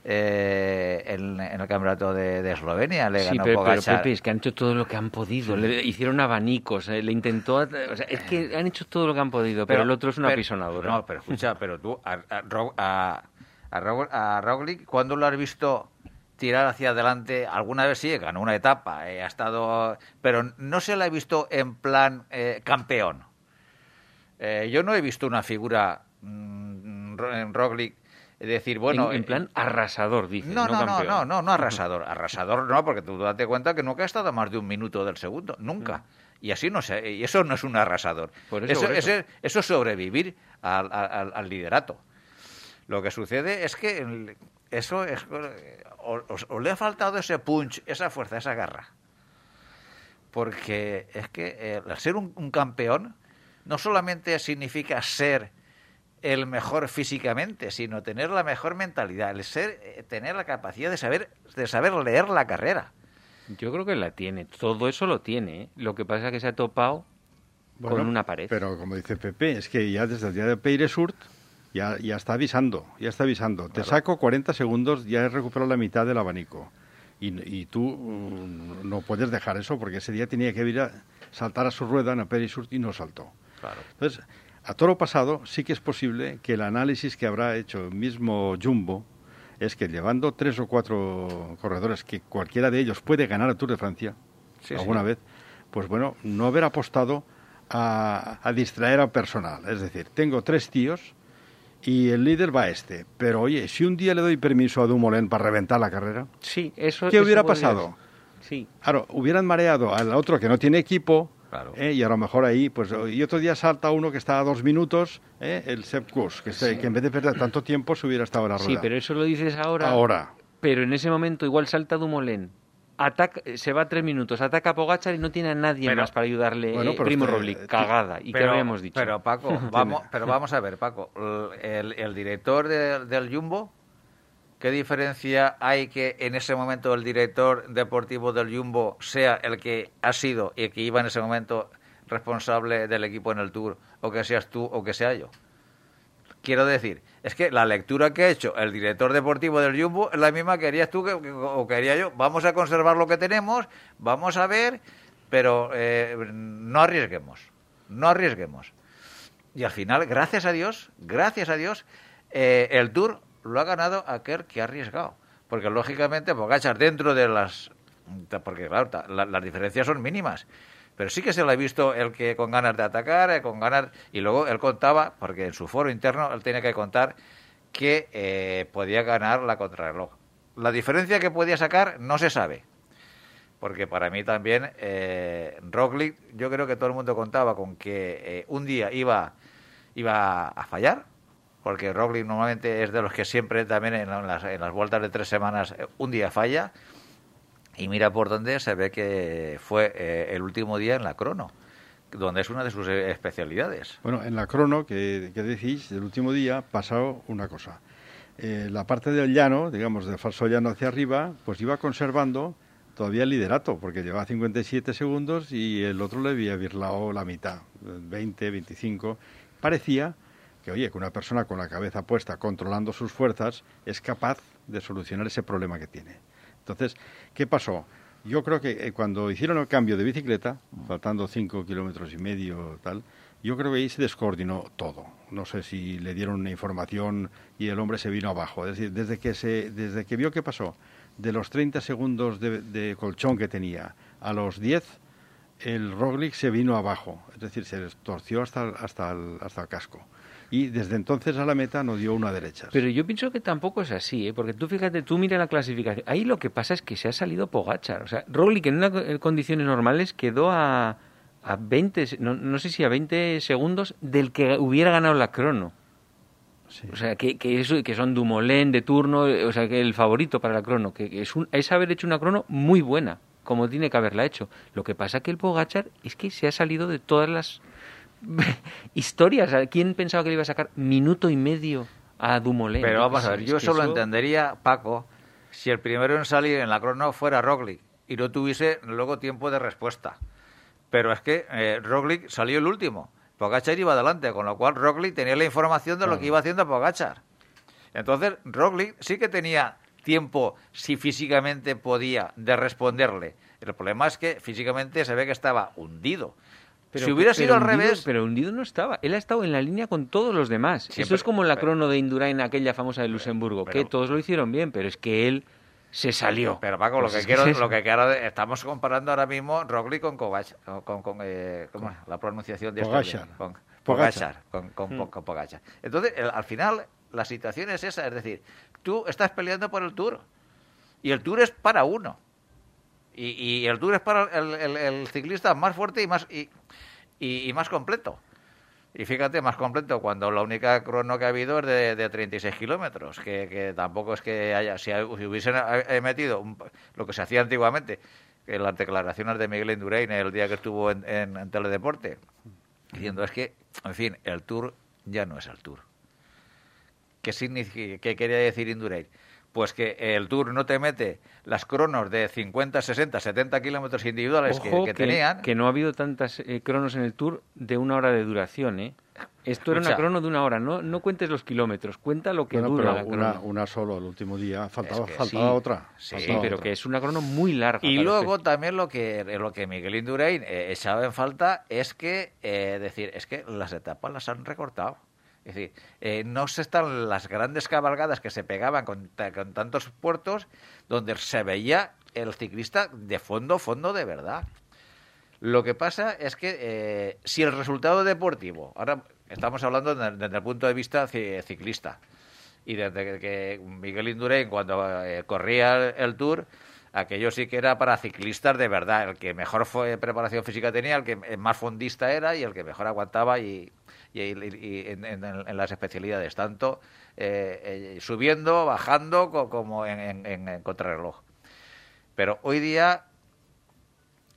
eh, en, el campeonato de, Eslovenia. Le ganó pero, Pepe, es que han hecho todo lo que han podido. Le hicieron abanicos, eh, le intentó. O sea, es que han hecho todo lo que han podido, pero, el otro es una pisonadora. No, pero escucha, pero tú, a, a, a, Roglic, ¿cuándo lo has visto? tirar hacia adelante. Alguna vez sí, ganó una etapa, eh, ha estado, pero no se la he visto en plan campeón. yo no he visto una figura mm, en Roglic decir, bueno... En, plan arrasador, dice. No, no, no, no, no, no, arrasador. Arrasador no, porque tú date cuenta que nunca ha estado más de un minuto del segundo, nunca. Y así no sé, y eso no es un arrasador. eso, eso. es sobrevivir al, al, liderato. Lo que sucede es que eso es, o, le ha faltado ese punch, esa fuerza, esa garra. Porque es que eh, ser un campeón no solamente significa ser el mejor físicamente, sino tener la mejor mentalidad, el ser, eh, tener la capacidad de saber, de saber leer la carrera. Yo creo que la tiene, todo eso lo tiene. ¿eh? Lo que pasa es que se ha topado con una pared. Pero como dice Pepe, es que ya desde el día de Peiresurt ya, ya está avisando, ya está avisando. Te saco 40 segundos, ya he recuperado la mitad del abanico. Y, tú mm, no puedes dejar eso porque ese día tenía que ir a saltar a su rueda en Peiresurt y no saltó. Claro. Entonces, a toro pasado sí que es posible que el análisis que habrá hecho el mismo Jumbo es que llevando tres o cuatro corredores que cualquiera de ellos puede ganar el Tour de Francia alguna vez, pues bueno, no haber apostado a, distraer al personal. Es decir, tengo tres tíos y el líder va a este. Pero oye, si un día le doy permiso a Dumoulin para reventar la carrera, sí, eso, ¿qué hubiera pasado? Sí. Claro, hubieran mareado al otro que no tiene equipo, ¿Eh? Y a lo mejor ahí, pues, y otro día salta uno que está a dos minutos, ¿eh? el Sepp Kuss, que, que, en vez de perder tanto tiempo se hubiera estado en la rueda. Sí, pero eso lo dices ahora. Ahora. Pero en ese momento igual salta Dumoulin, ataca, se va a tres minutos, ataca a Pogachar y no tiene a nadie más para ayudarle. Bueno, Primo Roglic, cagada. ¿Y qué habíamos dicho? Pero Paco, vamos, pero vamos a ver, Paco, el, el director del Jumbo ¿Qué diferencia hay que en ese momento el director deportivo del Jumbo sea el que ha sido y el que iba en ese momento responsable del equipo en el Tour, o que seas tú o que sea yo? Quiero decir, es que la lectura que ha hecho el director deportivo del Jumbo es la misma que harías tú que, o que haría yo. Vamos a conservar lo que tenemos, vamos a ver, pero eh, no arriesguemos, no arriesguemos. Y al final, gracias a Dios, gracias a Dios, eh, el Tour lo ha ganado aquel que ha arriesgado. Porque lógicamente Pogachar dentro de las... Porque claro, las diferencias son mínimas. Pero sí que se le ha visto el que con ganas de atacar, eh, con ganas... Y luego él contaba, porque en su foro interno él tenía que contar que eh, podía ganar la contrarreloj. La diferencia que podía sacar no se sabe. Porque para mí también eh, yo creo que todo el mundo contaba con que eh, un día iba, iba a fallar, porque Roglic normalmente es de los que siempre también en las, en las vueltas de tres semanas eh, un día falla y mira por dónde se ve que fue eh, el último día en la crono donde es una de sus eh, especialidades. Bueno, en la crono que, decís, el último día, pasado una cosa. la parte del llano, digamos, del falso llano hacia arriba, pues iba conservando todavía el liderato, porque llevaba 57 segundos y el otro le había virlado la mitad, 20, 25. Parecía que, oye, que una persona con la cabeza puesta, controlando sus fuerzas, es capaz de solucionar ese problema que tiene. Entonces, ¿qué pasó? Yo creo que eh, cuando hicieron el cambio de bicicleta, faltando cinco kilómetros y medio, tal, yo creo que ahí se descoordinó todo. No sé si le dieron una información y el hombre se vino abajo. Es decir, desde que, se, desde que vio qué pasó, de los 30 segundos de, colchón que tenía a los 10, el Roglic se vino abajo. Es decir, se torció hasta, hasta, hasta el casco y desde entonces a la meta no dio una derecha. Pero yo pienso que tampoco es así, ¿eh? porque tú fíjate, tú mira la clasificación. Ahí lo que pasa es que se ha salido Pogachar. O sea, Roglic en unas condiciones normales quedó a, a 20, no, no, sé si a 20 segundos del que hubiera ganado la crono. O sea, que, que, eso, que son Dumoulin de turno, o sea, que el favorito para la crono, que, es, un, es haber hecho una crono muy buena, como tiene que haberla hecho. Lo que pasa que el Pogachar es que se ha salido de todas las historias. ¿Quién pensaba que le iba a sacar minuto y medio a Dumoulin? Pero vamos a ver, yo solo entendería, Paco, si el primero en salir en la crono fuera Roglic y no tuviese luego tiempo de respuesta. Pero es que eh, Roglic salió el último. Pogachar iba adelante, con lo cual Roglic tenía la información de lo que iba haciendo Pogachar. Entonces, Roglic sí que tenía tiempo, si físicamente podía, de responderle. El problema es que físicamente se ve que estaba hundido. Pero, si hubiera sido al revés. Pero hundido no estaba. Él ha estado en la línea con todos los demás. Eso es como la crono de Indurain, aquella famosa de Luxemburgo, que todos lo hicieron bien, pero es que él se salió. Pero Paco, lo pues que quiero, lo que quiero, estamos comparando ahora mismo Roglic con Kovac, con, con, eh, la pronunciación de Pogachar. con Pogachar, con, con, mm. Pogachar. Entonces, al final, la situación es esa, es decir, tú estás peleando por el Tour y el Tour es para uno. Y, el Tour es para el, ciclista más fuerte y más, y, más completo. Y fíjate, más completo cuando la única crono que ha habido es de, de 36 kilómetros, que, tampoco es que haya, si, hubiesen eh, metido lo que se hacía antiguamente, en las declaraciones de Miguel Indurain el día que estuvo en, en Teledeporte, diciendo es que, en fin, el Tour ya no es el Tour. ¿Qué, significa, qué quería decir Indurain? Pues que el Tour no te mete las cronos de 50, 60, 70 kilómetros individuales que, tenían. Que no ha habido tantas eh, cronos en el Tour de una hora de duración, ¿eh? Esto era una crono de una hora, no, no cuentes los kilómetros, cuenta lo que dura una, una solo el último día, faltaba, faltaba otra. Sí, pero que es una crono muy larga. Y luego también lo que, lo que Miguel Indurain eh, echaba en falta es que, eh, decir, es que las etapas las han recortado. Es decir, eh, no se están las grandes cabalgadas que se pegaban con, tantos puertos donde se veía el ciclista de fondo, fondo de verdad. Lo que pasa es que eh, si el resultado deportivo, ahora estamos hablando desde, el punto de vista ciclista, y desde que Miguel Indurain cuando eh, corría el Tour, aquello sí que era para ciclistas de verdad, el que mejor fue preparación física tenía, el que más fondista era y el que mejor aguantaba y, y, en, las especialidades, tanto eh, eh, subiendo, bajando como en, contrarreloj. Pero hoy día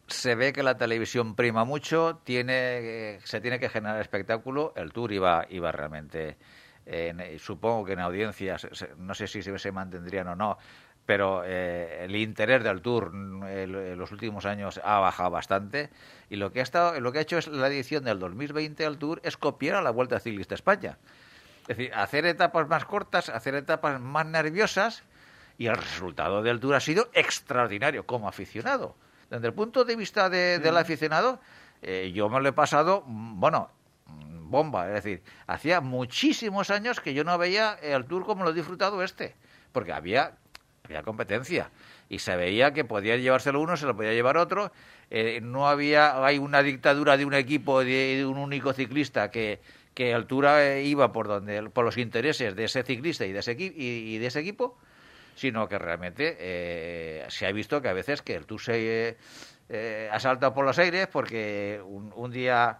se ve que la televisión prima mucho, tiene, se tiene que generar espectáculo, el tour iba, iba realmente, supongo que en audiencias, no sé si se mantendrían o no, pero eh, el interés del Tour en los últimos años ha bajado bastante y lo que ha estado lo que ha hecho es la edición del 2020 al Tour es copiar a la Vuelta Ciclista España. Es decir, hacer etapas más cortas, hacer etapas más nerviosas y el resultado del Tour ha sido extraordinario como aficionado. Desde el punto de vista del aficionado, eh, yo me lo he pasado, bueno, bomba. Es decir, hacía muchísimos años que yo no veía el Tour como lo he disfrutado este. Porque había competencia y se veía que podía llevárselo uno, se lo podía llevar otro. Eh, no había, hay una dictadura de un equipo, de, un único ciclista que, que altura eh, iba por donde, por los intereses de ese ciclista y de ese, y, de ese equipo, sino que realmente eh, se ha visto que a veces que el Tour se ha saltado por los aires porque un, un día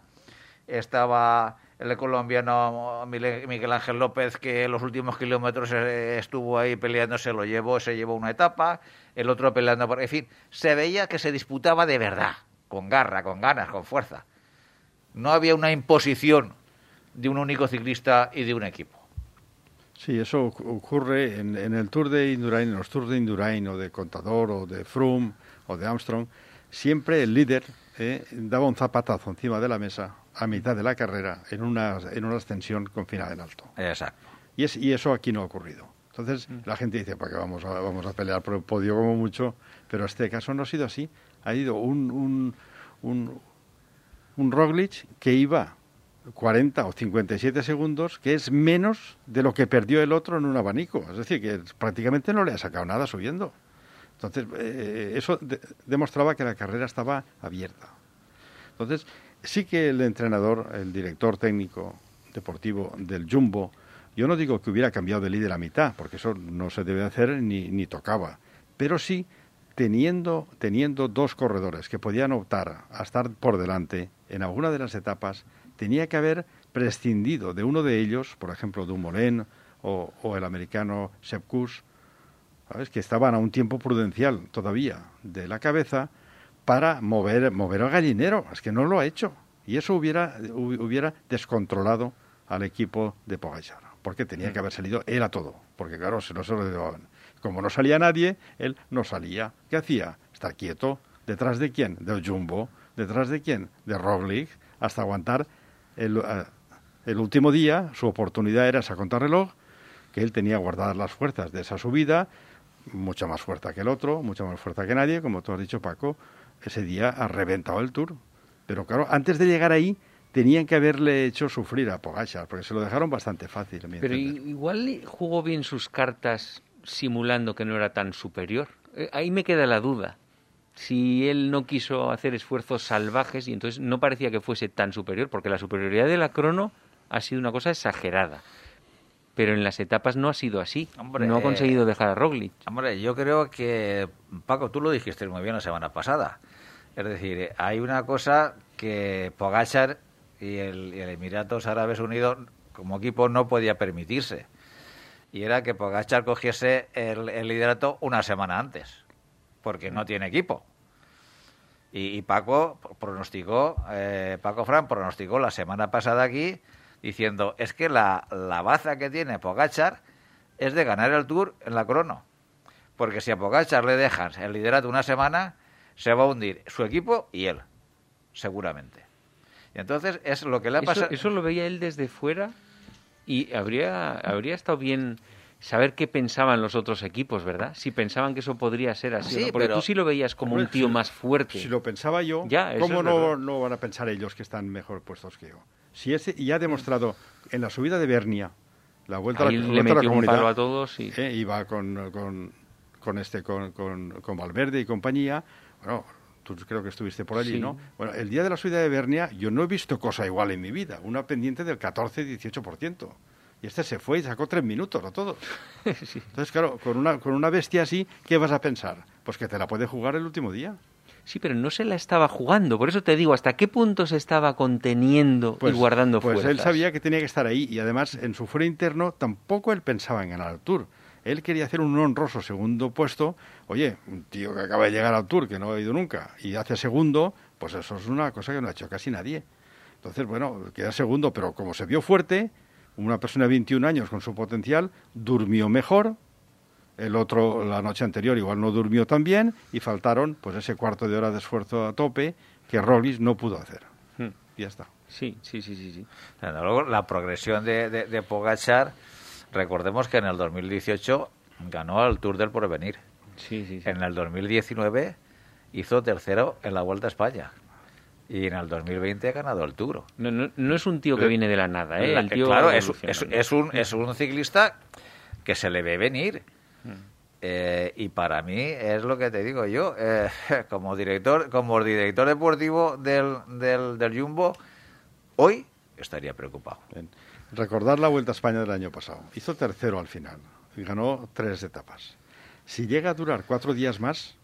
estaba el colombiano Miguel Ángel López, que en los últimos kilómetros eh, estuvo ahí peleando, se lo llevó, se llevó una etapa, el otro peleando por... En fin, se veía que se disputaba de verdad, con garra, con ganas, con fuerza. No había una imposición de un único ciclista y de un equipo. Sí, eso ocurre en, el Tour de Indurain, en los Tours de Indurain o de Contador o de Froome o de Armstrong, siempre el líder eh, daba un zapatazo encima de la mesa a mitad de la carrera en una, en una ascensión con final en alto. Exacto. Y, es, y eso aquí no ha ocurrido. Entonces mm. la gente dice, ¿para qué vamos a, vamos a pelear por el podio como mucho? Pero este caso no ha sido así. Ha ido un, un, un, un Roglic que iba 40 o 57 segundos, que es menos de lo que perdió el otro en un abanico. Es decir, que prácticamente no le ha sacado nada subiendo. Entonces, eh, eso demostraba que la carrera estaba abierta. Entonces, sí que el entrenador, el director técnico deportivo del Jumbo, yo no digo que hubiera cambiado de líder a mitad, porque eso no se debe hacer ni, ni tocaba, pero sí teniendo, teniendo dos corredores que podían optar a estar por delante en alguna de las etapas, tenía que haber prescindido de uno de ellos, por ejemplo, Dumoulin o, o el americano Sepp ¿sabes? que estaban a un tiempo prudencial todavía de la cabeza, para mover, mover al gallinero. Es que no lo ha hecho. Y eso hubiera, hubiera descontrolado al equipo de Pogacar. Porque tenía mm. que haber salido él a todo. Porque claro, si no se lo llevaban. Como no salía nadie, él no salía. ¿Qué hacía? Estar quieto. ¿Detrás de quién? Del Jumbo. ¿Detrás de quién? De Roglic. Hasta aguantar el, eh, el último día. Su oportunidad era esa contrarreloj. Que él tenía guardadas las fuerzas de esa subida. Mucha más fuerza que el otro. Mucha más fuerza que nadie, como tú has dicho, Paco ese día ha reventado el Tour. Pero claro, antes de llegar ahí tenían que haberle hecho sufrir a Pogachar, porque se lo dejaron bastante fácil. Pero igual jugó bien sus cartas simulando que no era tan superior. Eh, ahí me queda la duda. Si él no quiso hacer esfuerzos salvajes y entonces no parecía que fuese tan superior, porque la superioridad de la crono ha sido una cosa exagerada. Pero en las etapas no ha sido así. no ha conseguido dejar a Roglic. Hombre, yo creo que, Paco, tú lo dijiste muy bien la semana pasada. Es decir, hay una cosa que Pogachar y el, Emiratos Árabes Unidos como equipo no podía permitirse. Y era que Pogachar cogiese el, liderato una semana antes, porque no tiene equipo. Y, Paco pronosticó, eh, Paco Fran pronosticó la semana pasada aquí diciendo, es que la, la baza que tiene Pogachar es de ganar el Tour en la crono. Porque si a Pogachar le dejan el liderato una semana, se va a hundir su equipo y él, seguramente. Y entonces es lo que le ha pasado. Eso, lo veía él desde fuera y habría, habría estado bien saber qué pensaban los otros equipos, ¿verdad? Si pensaban que eso podría ser así. Porque tú sí lo veías como un tío más fuerte. Si lo pensaba yo, ¿cómo no, no, van a pensar ellos que están mejor puestos que yo? Si ya ha demostrado en la subida de Bernia, la vuelta, a la, le metió un palo a todos y... Eh, iba con, con, con, este, con, con, Valverde y compañía. Bueno, tú creo que estuviste por allí, ¿no? Bueno, el día de la subida de Bernia yo no he visto cosa igual en mi vida. Una pendiente del 14-18%. Y este se fue y sacó tres minutos a todos. Entonces, claro, con una, con una bestia así, ¿qué vas a pensar? Pues que te la puede jugar el último día. Sí, pero no se la estaba jugando. Por eso te digo, ¿hasta qué punto se estaba conteniendo y pues, guardando Pues él sabía que tenía que estar ahí y además en su fuero interno tampoco él pensaba en ganar el Tour. Él quería hacer un honroso segundo puesto. Oye, un tío que acaba de llegar al Tour, que no ha ido nunca, y hace segundo, pues eso es una cosa que no ha hecho casi nadie. Entonces, bueno, queda segundo, pero como se vio fuerte, una persona de 21 años con su potencial, durmió mejor, el otro la noche anterior igual no durmió tan bien y faltaron pues ese cuarto de hora de esfuerzo a tope que Rollis no pudo hacer. Hmm. Y ya está. Sí, sí, sí, sí. sí. Luego la progresión de, de, Pogachar, recordemos que en el 2018 ganó el Tour del Porvenir. Sí, sí, sí. En el 2019 hizo tercero en la Vuelta a España. Y en el 2020 ha ganado el Tour. No, no, no es un tío que viene de la nada, ¿eh? El tío claro, es, es, es, un, es un ciclista que se le ve venir. Eh, y para mí es lo que te digo yo, eh, como director, como director deportivo del, del, del, Jumbo, hoy estaría preocupado. Recordar la Vuelta a España del año pasado. Hizo tercero al final y ganó tres etapas. Si llega a durar cuatro días más,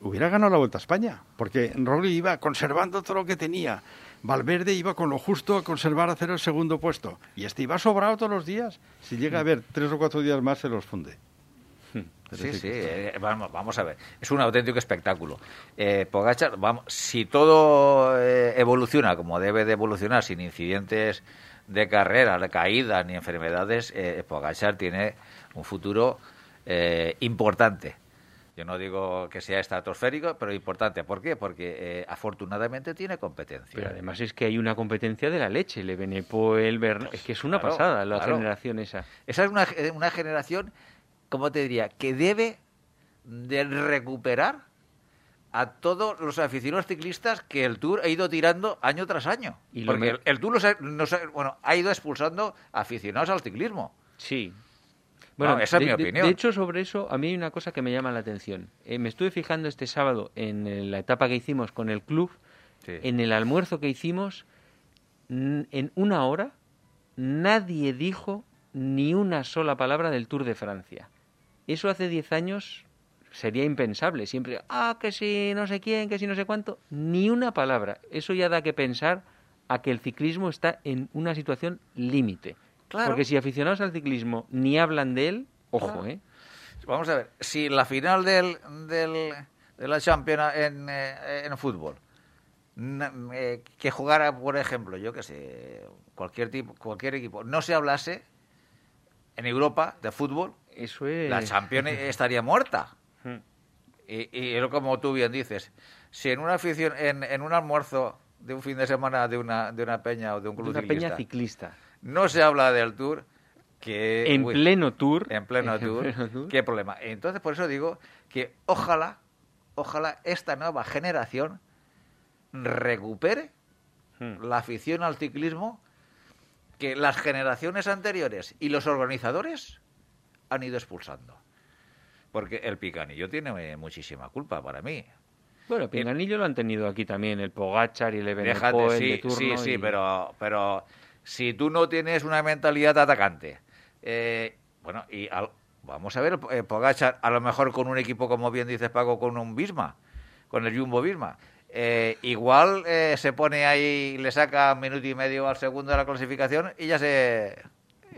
hubiera ganado la Vuelta a España, porque Rogli iba conservando todo lo que tenía. Valverde iba con lo justo a conservar, a hacer el segundo puesto. Y este iba sobrado todos los días. Si llega a haber tres o cuatro días más, se los funde. Sí, sí, eh, vamos, vamos a ver. Es un auténtico espectáculo. Eh, Pogachar, vamos, si todo eh, evoluciona como debe de evolucionar, sin incidentes de carrera, de caída ni enfermedades, eh, Pogachar tiene un futuro importante yo no digo que sea estratosférico, pero importante. ¿Por qué? Porque eh, afortunadamente tiene competencia. Pero además es que hay una competencia de la leche. Le Benepo, el Bernal... Es que es una pasada la generación esa. Esa es una, una generación, ¿cómo te diría? Que debe de recuperar a todos los aficionados ciclistas que el Tour ha ido tirando año tras año. ¿Y Porque el, Tour ha, bueno, ha ido expulsando aficionados al ciclismo. Sí, bueno, esa es mi opinión. De, hecho, sobre eso, a mí hay una cosa que me llama la atención. Eh, me estuve fijando este sábado en la etapa que hicimos con el club, en el almuerzo que hicimos, en una hora, nadie dijo ni una sola palabra del Tour de Francia. Eso hace diez años sería impensable. Siempre, ah, que si no sé quién, que si no sé cuánto. Ni una palabra. Eso ya da que pensar a que el ciclismo está en una situación límite. Porque si aficionados al ciclismo ni hablan de él, ojo, ¿eh? Vamos a ver, si la final del, del de la Champions en, eh, en fútbol, eh, que jugara, por ejemplo, yo que sé, cualquier tipo, cualquier equipo, no se hablase en Europa de fútbol, Eso es... la Champions estaría muerta. Hmm. y, y como tú bien dices, si en una afición, en, en un almuerzo de un fin de semana de una, de una peña o de un club de una peña ciclista no se habla del Tour. Que, en pleno tour. En pleno tour. ¿Qué problema? Entonces, por eso digo que ojalá, ojalá esta nueva generación recupere hmm. la afición al ciclismo que las generaciones anteriores y los organizadores han ido expulsando. Porque el picanillo tiene muchísima culpa para mí. Bueno, Picanillo lo han tenido aquí también, el Pogachar y el Ebenepoel sí, de turno. Sí, sí, pero, pero si tú no tienes una mentalidad atacante, eh, bueno, y vamos a ver, eh, Pogachar, a lo mejor con un equipo, como bien dices Paco, con un Bisma, con el Jumbo Bisma, eh, igual se pone ahí, le saca un minuto y medio al segundo de la clasificación y ya se,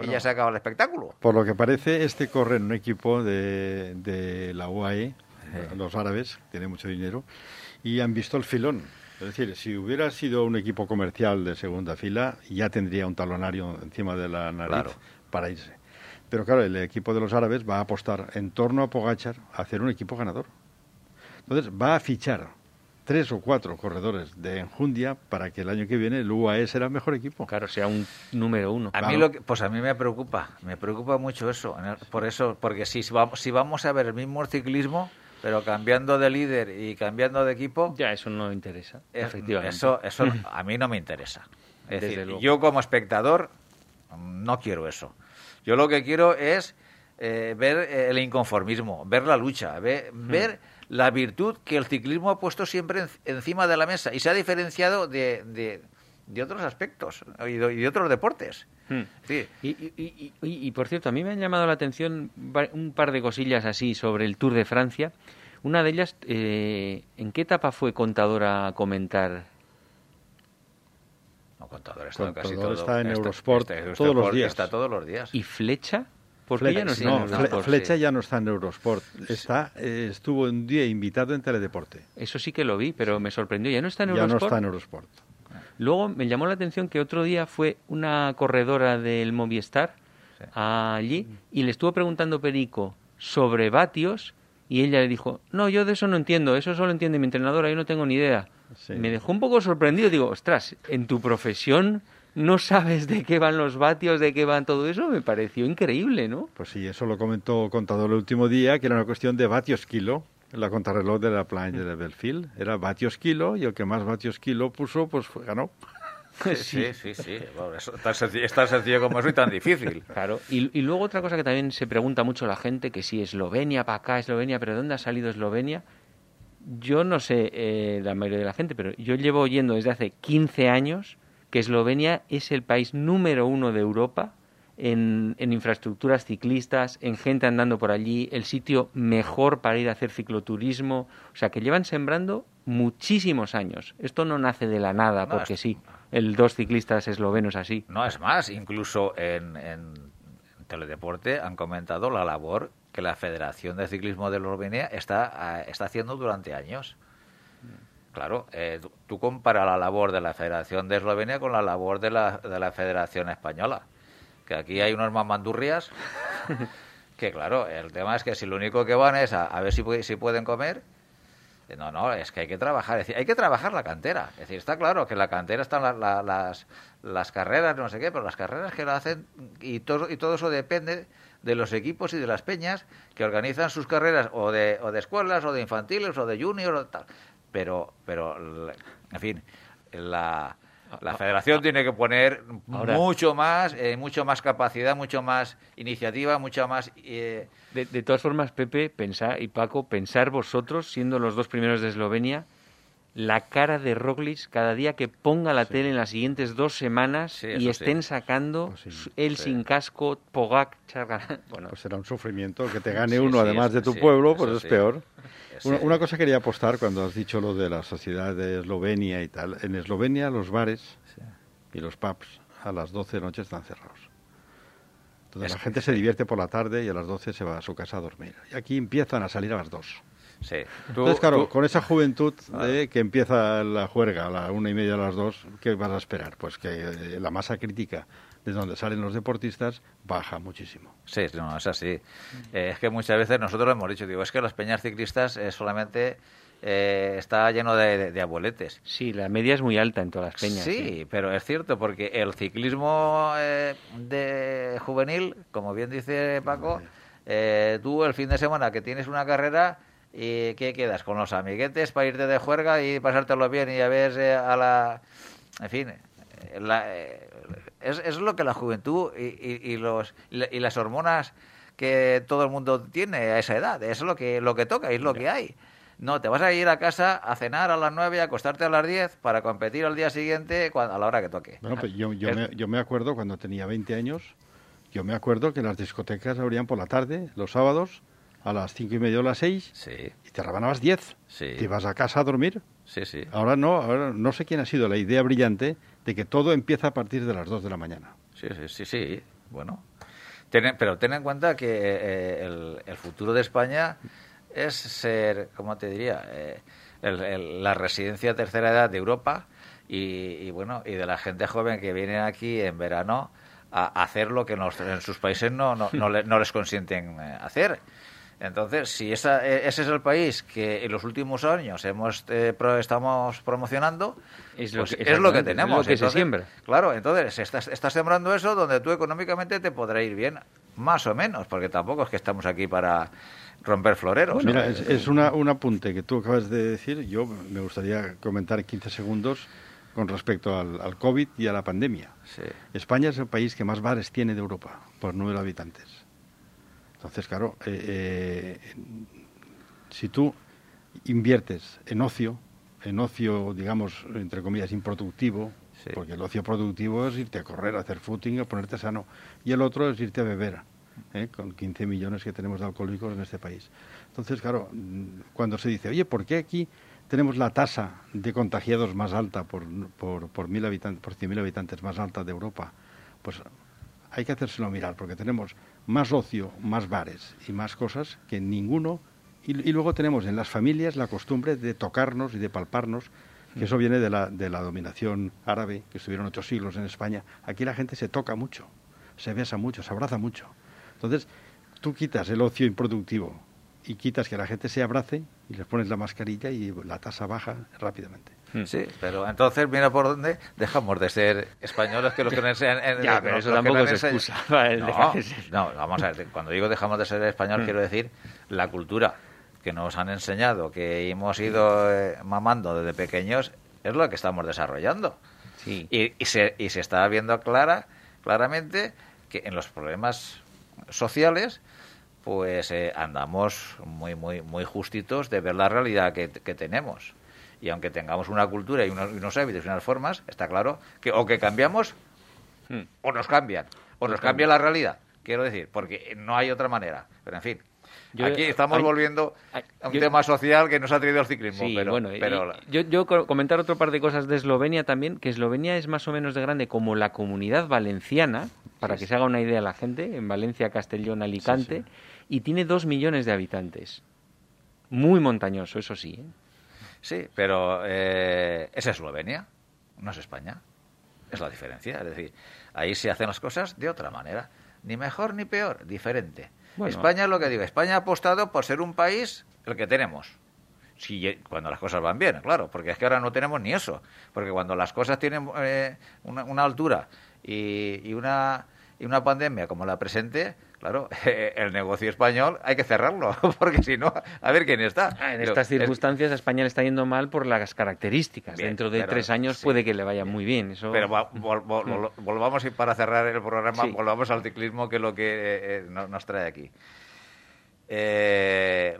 ya se acaba el espectáculo. Por lo que parece, este corre en un equipo de, de la UAE, los árabes, tiene mucho dinero, y han visto el filón. Es decir, si hubiera sido un equipo comercial de segunda fila, ya tendría un talonario encima de la nariz para irse. Pero claro, el equipo de los árabes va a apostar en torno a Pogachar a hacer un equipo ganador. Entonces va a fichar tres o cuatro corredores de enjundia para que el año que viene el UAE será el mejor equipo. Claro, sea un número uno. A mí lo pues a mí me preocupa, me preocupa mucho eso, por eso, porque si vamos, si vamos a ver el mismo ciclismo, pero cambiando de líder y cambiando de equipo... Ya, eso no interesa, eh, efectivamente. Eso, eso a mí no me interesa. Es decir, yo como espectador no quiero eso. Yo lo que quiero es eh, ver eh, el inconformismo, ver la lucha, ver, ver la virtud que el ciclismo ha puesto siempre encima de la mesa y se ha diferenciado de, de, otros aspectos y de, otros deportes. Sí. Y, y, y, por cierto, a mí me han llamado la atención un par de cosillas así sobre el Tour de Francia. Una de ellas, eh, ¿en qué etapa fue Contadora a comentar? No, Contador está casi todo. está en Eurosport todos los días. Está todos los días. ¿Y Flecha? Porque ya no, está Flecha ya no está en Eurosport. Está, eh, estuvo un día invitado en Teledeporte. Eso sí que lo vi, pero me sorprendió. ¿Ya no está en Eurosport? Ya no está en Eurosport. Luego me llamó la atención que otro día fue una corredora del Movistar allí y le estuvo preguntando Perico sobre vatios y ella le dijo, no, yo de eso no entiendo, eso solo entiende mi entrenadora, yo no tengo ni idea. Me dejó un poco sorprendido, digo, ostras, en tu profesión no sabes de qué van los vatios, de qué van todo eso, me pareció increíble, ¿no? Pues sí, eso lo comentó Contador el último día, que era una cuestión de vatios kilo, la contrarreloj de la playa de Belfield. Era vatios kilo y el que más vatios kilo puso, pues ganó. Sí, sí, sí. es, tan sencillo, como eso y tan difícil. Claro. Y, y, luego otra cosa que también se pregunta mucho la gente, que si Eslovenia para acá, Eslovenia, pero ¿de dónde ha salido Eslovenia? Yo no sé eh, la mayoría de la gente, pero yo llevo oyendo desde hace 15 años que Eslovenia es el país número uno de Europa en, infraestructuras ciclistas, en gente andando por allí, el sitio mejor para ir a hacer cicloturismo. O sea, que llevan sembrando muchísimos años. Esto no nace de la nada, porque sí, el dos ciclistas eslovenos así. No, es más, incluso en, en Teledeporte han comentado la labor que la Federación de Ciclismo de Eslovenia está, está haciendo durante años. Claro, eh, tú comparas la labor de la Federación de Eslovenia con la labor de la, de la Federación Española. Aquí hay unos mamandurrias que, claro, el tema es que si lo único que van es a, ver si, si pueden comer, eh, no, no, es que hay que trabajar, hay que trabajar la cantera. Es decir, está claro que en la cantera están las, las carreras, no sé qué, pero las carreras que la hacen y todo, y todo eso depende de los equipos y de las peñas que organizan sus carreras o de, o de escuelas o de infantiles o de juniors o tal pero, pero en fin, la, la federación tiene que poner mucho más, eh, mucho más capacidad, mucho más iniciativa, mucho más... Eh... De, de, todas formas, Pepe pensar, y Paco, pensar vosotros, siendo los dos primeros de Eslovenia, la cara de Roglic cada día que ponga la tele en las siguientes dos semanas y estén sacando pues él sin casco, Pogac, Bueno, pues será un sufrimiento que te gane uno además de tu pueblo, pues es peor. Una, cosa quería apostar cuando has dicho lo de la sociedad de Eslovenia y tal. En Eslovenia los bares y los pubs a las 12 de noche están cerrados. Entonces la gente se divierte por la tarde y a las 12 se va a su casa a dormir. Y aquí empiezan a salir a las 2. Sí. Entonces, claro, con esa juventud de que empieza la juerga a la una y media a las dos, ¿qué vas a esperar? Pues que eh, la masa crítica de donde salen los deportistas baja muchísimo. Sí, no, es así. Eh, es que muchas veces nosotros lo hemos dicho, digo, es que las peñas ciclistas eh, solamente está lleno de, abueletes. Sí, la media es muy alta en todas las peñas. Sí, pero es cierto, porque el ciclismo de juvenil, como bien dice Paco, tú el fin de semana que tienes una carrera ¿Y qué quedas? ¿Con los amiguetes para irte de juerga y pasártelo bien y a ver eh, a la... En fin, eh, eh, es, es, lo que la juventud y, y, los, y las hormonas que todo el mundo tiene a esa edad. Es lo que, lo que toca, es lo que hay. No, te vas a ir a casa a cenar a las 9 y a acostarte a las 10 para competir al día siguiente a la hora que toque. Bueno, pues yo, yo, me, yo me acuerdo cuando tenía 20 años, yo me acuerdo que las discotecas abrían por la tarde, los sábados, a las cinco y media o las seis, Sí, y te las 10. Sí. Te vas a casa a dormir. sí, sí. Ahora no, ahora no sé quién ha sido la idea brillante de que todo empieza a partir de las 2 de la mañana. Sí, sí, sí, sí. Bueno, Ten- pero ten en cuenta que eh, el, el futuro de España es ser, ¿cómo te diría? Eh, el- el- la residencia tercera edad de Europa y, y, bueno, y de la gente joven que viene aquí en verano a hacer lo que en, los- en sus países no, no, no, le- no les consienten eh, hacer. Entonces, si esa, eh, ese es el país que en los últimos años hemos eh, pro- estamos promocionando, Es lo pues que- es lo que tenemos. lo que se siembra. Claro, entonces estás, estás sembrando eso donde tú económicamente te podrá ir bien, más o menos, porque tampoco es que estamos aquí para romper floreros. Mira, es, es una, un apunte que tú acabas de decir. Yo me gustaría comentar en 15 segundos con respecto al, al COVID y a la pandemia. Sí. España es el país que más bares tiene de Europa por número de habitantes. Entonces, claro, eh, eh, si tú inviertes en ocio, en ocio, digamos, entre comillas, improductivo, Sí. porque el ocio productivo es irte a correr, a hacer footing, a ponerte sano, y el otro es irte a beber, ¿eh? con 15 millones que tenemos de alcohólicos en este país. Entonces, claro, mm, cuando se dice, oye, ¿por qué aquí tenemos la tasa de contagiados más alta por, por, por, mil habitantes, por 100.000 habitantes más alta de Europa? Pues hay que hacérselo mirar, porque tenemos más ocio, más bares y más cosas que ninguno. Y, luego tenemos en las familias la costumbre de tocarnos y de palparnos, que eso viene de la, de la dominación árabe, que estuvieron ocho siglos en España. Aquí la gente se toca mucho, se besa mucho, se abraza mucho. Entonces, tú quitas el ocio improductivo y quitas que la gente se abrace y les pones la mascarilla y la tasa baja rápidamente. Sí, pero entonces mira por dónde dejamos de ser españoles que los que en- Ya, los pero que eso tampoco es enseñado- excusa para el No, dejar de ser. no, vamos a ver, cuando digo dejamos de ser español quiero decir la cultura que nos han enseñado, que hemos ido eh, mamando desde pequeños, es lo que estamos desarrollando. Sí. Y, y se, y se está viendo clara, claramente que en los problemas sociales pues eh, andamos muy muy muy justitos de ver la realidad que, que tenemos y aunque tengamos una cultura y unos, hábitos y unas formas está claro que o que cambiamos Hmm. o nos cambian o nos cambia la realidad quiero decir porque no hay otra manera pero en fin Yo- aquí estamos hay- volviendo a un yo- tema social que nos ha traído el ciclismo Sí, pero, bueno, y- pero yo, yo co- comentar otro par de cosas de Eslovenia también, que Eslovenia es más o menos de grande como la comunidad valenciana, para que se haga una idea la gente, en Valencia, Castellón, Alicante, y tiene dos millones de habitantes. Muy montañoso, eso sí. ¿eh? Sí, pero eh, es Eslovenia, no es España. Es la diferencia. Es decir, ahí se hacen las cosas de otra manera. Ni mejor ni peor, diferente. Bueno. España es lo que digo. España ha apostado por ser un país el que tenemos. Si, cuando las cosas van bien, claro, porque es que ahora no tenemos ni eso. Porque cuando las cosas tienen eh, una, una altura y, y una, y una pandemia como la presente, claro, el negocio español hay que cerrarlo, porque si no, a ver quién está. Ah, en Pero estas es- circunstancias a España le está yendo mal por las características. Bien, Dentro de tres años sí, puede que le vaya muy bien. Eso... Pero va- vol- vol- vol- volvamos y para cerrar el programa, Sí. volvamos al ciclismo, que es lo que eh, eh, no- nos trae aquí. Eh,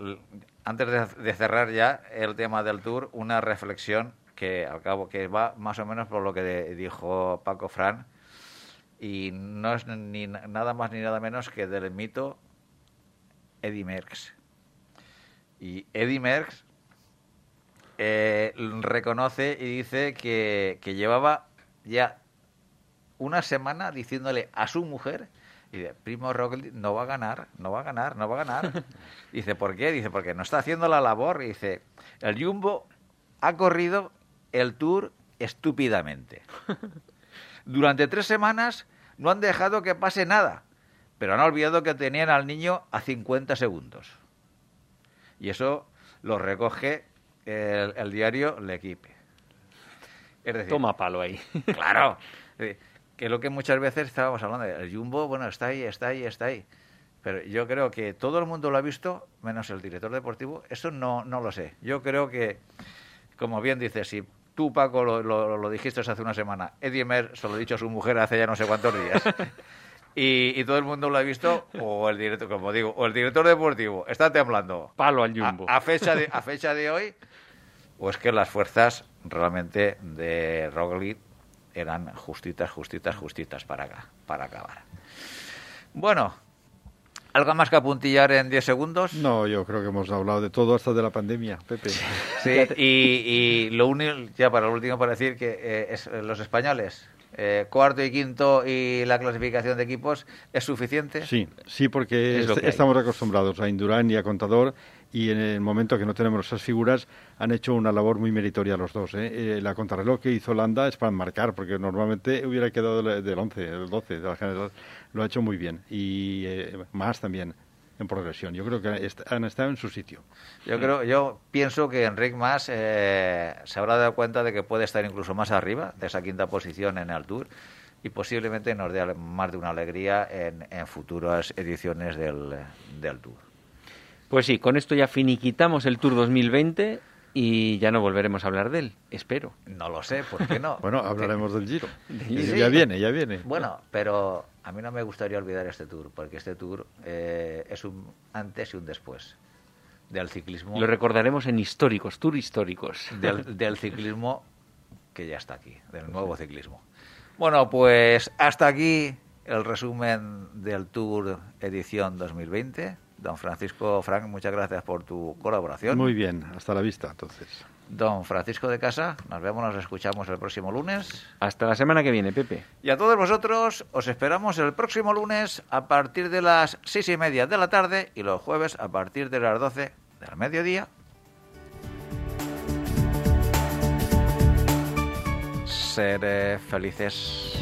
antes de, de cerrar ya el tema del tour, una reflexión que al cabo que va más o menos por lo que de- dijo Paco Fran y no es ni na- nada más ni nada menos que del mito Eddie Merckx. Y Eddie Merckx eh, reconoce y dice que, que llevaba ya una semana diciéndole a su mujer, dice, Primo Roglic no va a ganar, no va a ganar, no va a ganar. Dice, ¿por qué? Dice, porque no está haciendo la labor. Y dice, el Jumbo ha corrido el Tour estúpidamente. Durante tres semanas no han dejado que pase nada, pero han olvidado que tenían al niño a 50 segundos. Y eso lo recoge el, el diario L'Equipe. Es decir, Toma palo ahí. Claro. Eh, Que es lo que muchas veces estábamos hablando. El Jumbo, bueno, está ahí, está ahí, está ahí. Pero yo creo que todo el mundo lo ha visto, menos el director deportivo. Eso no, no lo sé. Yo creo que, como bien dices, si tú, Paco, lo, lo- lo dijiste hace una semana, Eddie Mer se lo ha dicho a su mujer hace ya no sé cuántos días. y, todo el mundo lo ha visto, o el director, como digo, o el director deportivo está temblando. Palo al jumbo. A, fecha, de, a fecha de hoy, o es que las fuerzas realmente de Roglic eran justitas, justitas, justitas para acá, para acabar. Bueno, ¿Algo más que apuntillar en 10 segundos? No, yo creo que hemos hablado de todo hasta de la pandemia, Pepe. Sí, y, lo único, ya para lo último, para decir que eh, es, los españoles, eh, cuarto y quinto y la clasificación de equipos, ¿es suficiente? Sí, sí, porque estamos acostumbrados a Indurán y a Contador y en el momento que no tenemos esas figuras han hecho una labor muy meritoria los dos. ¿eh? la contrarreloj que hizo Landa es para marcar, porque normalmente hubiera quedado del 11, el 12 de la general lo ha hecho muy bien y eh, más también en progresión. Yo creo que han estado en su sitio. Yo creo, yo pienso que Enric Mas eh, se habrá dado cuenta de que puede estar incluso más arriba de esa quinta posición en el Tour y posiblemente nos dé más de una alegría en, futuras ediciones del, del Tour. Pues sí, con esto ya finiquitamos el Tour 2020 y ya no volveremos a hablar de él, espero. No lo sé, ¿por qué no? bueno, hablaremos del Giro. Ya viene, ya viene. Bueno, pero a mí no me gustaría olvidar este tour, porque este tour eh, es un antes y un después del ciclismo. Lo recordaremos en históricos, tour históricos. Del, del ciclismo que ya está aquí, del nuevo ciclismo. Bueno, pues hasta aquí el resumen del Tour edición 2020. Don Francisco Frank, muchas gracias por tu colaboración. Muy bien, hasta la vista entonces. Don Francisco de Casa, nos vemos, nos escuchamos el próximo lunes. Hasta la semana que viene, Pepe. Y a todos vosotros os esperamos el próximo lunes a partir de las seis y media de la tarde y los jueves a partir de las doce del mediodía. Ser felices.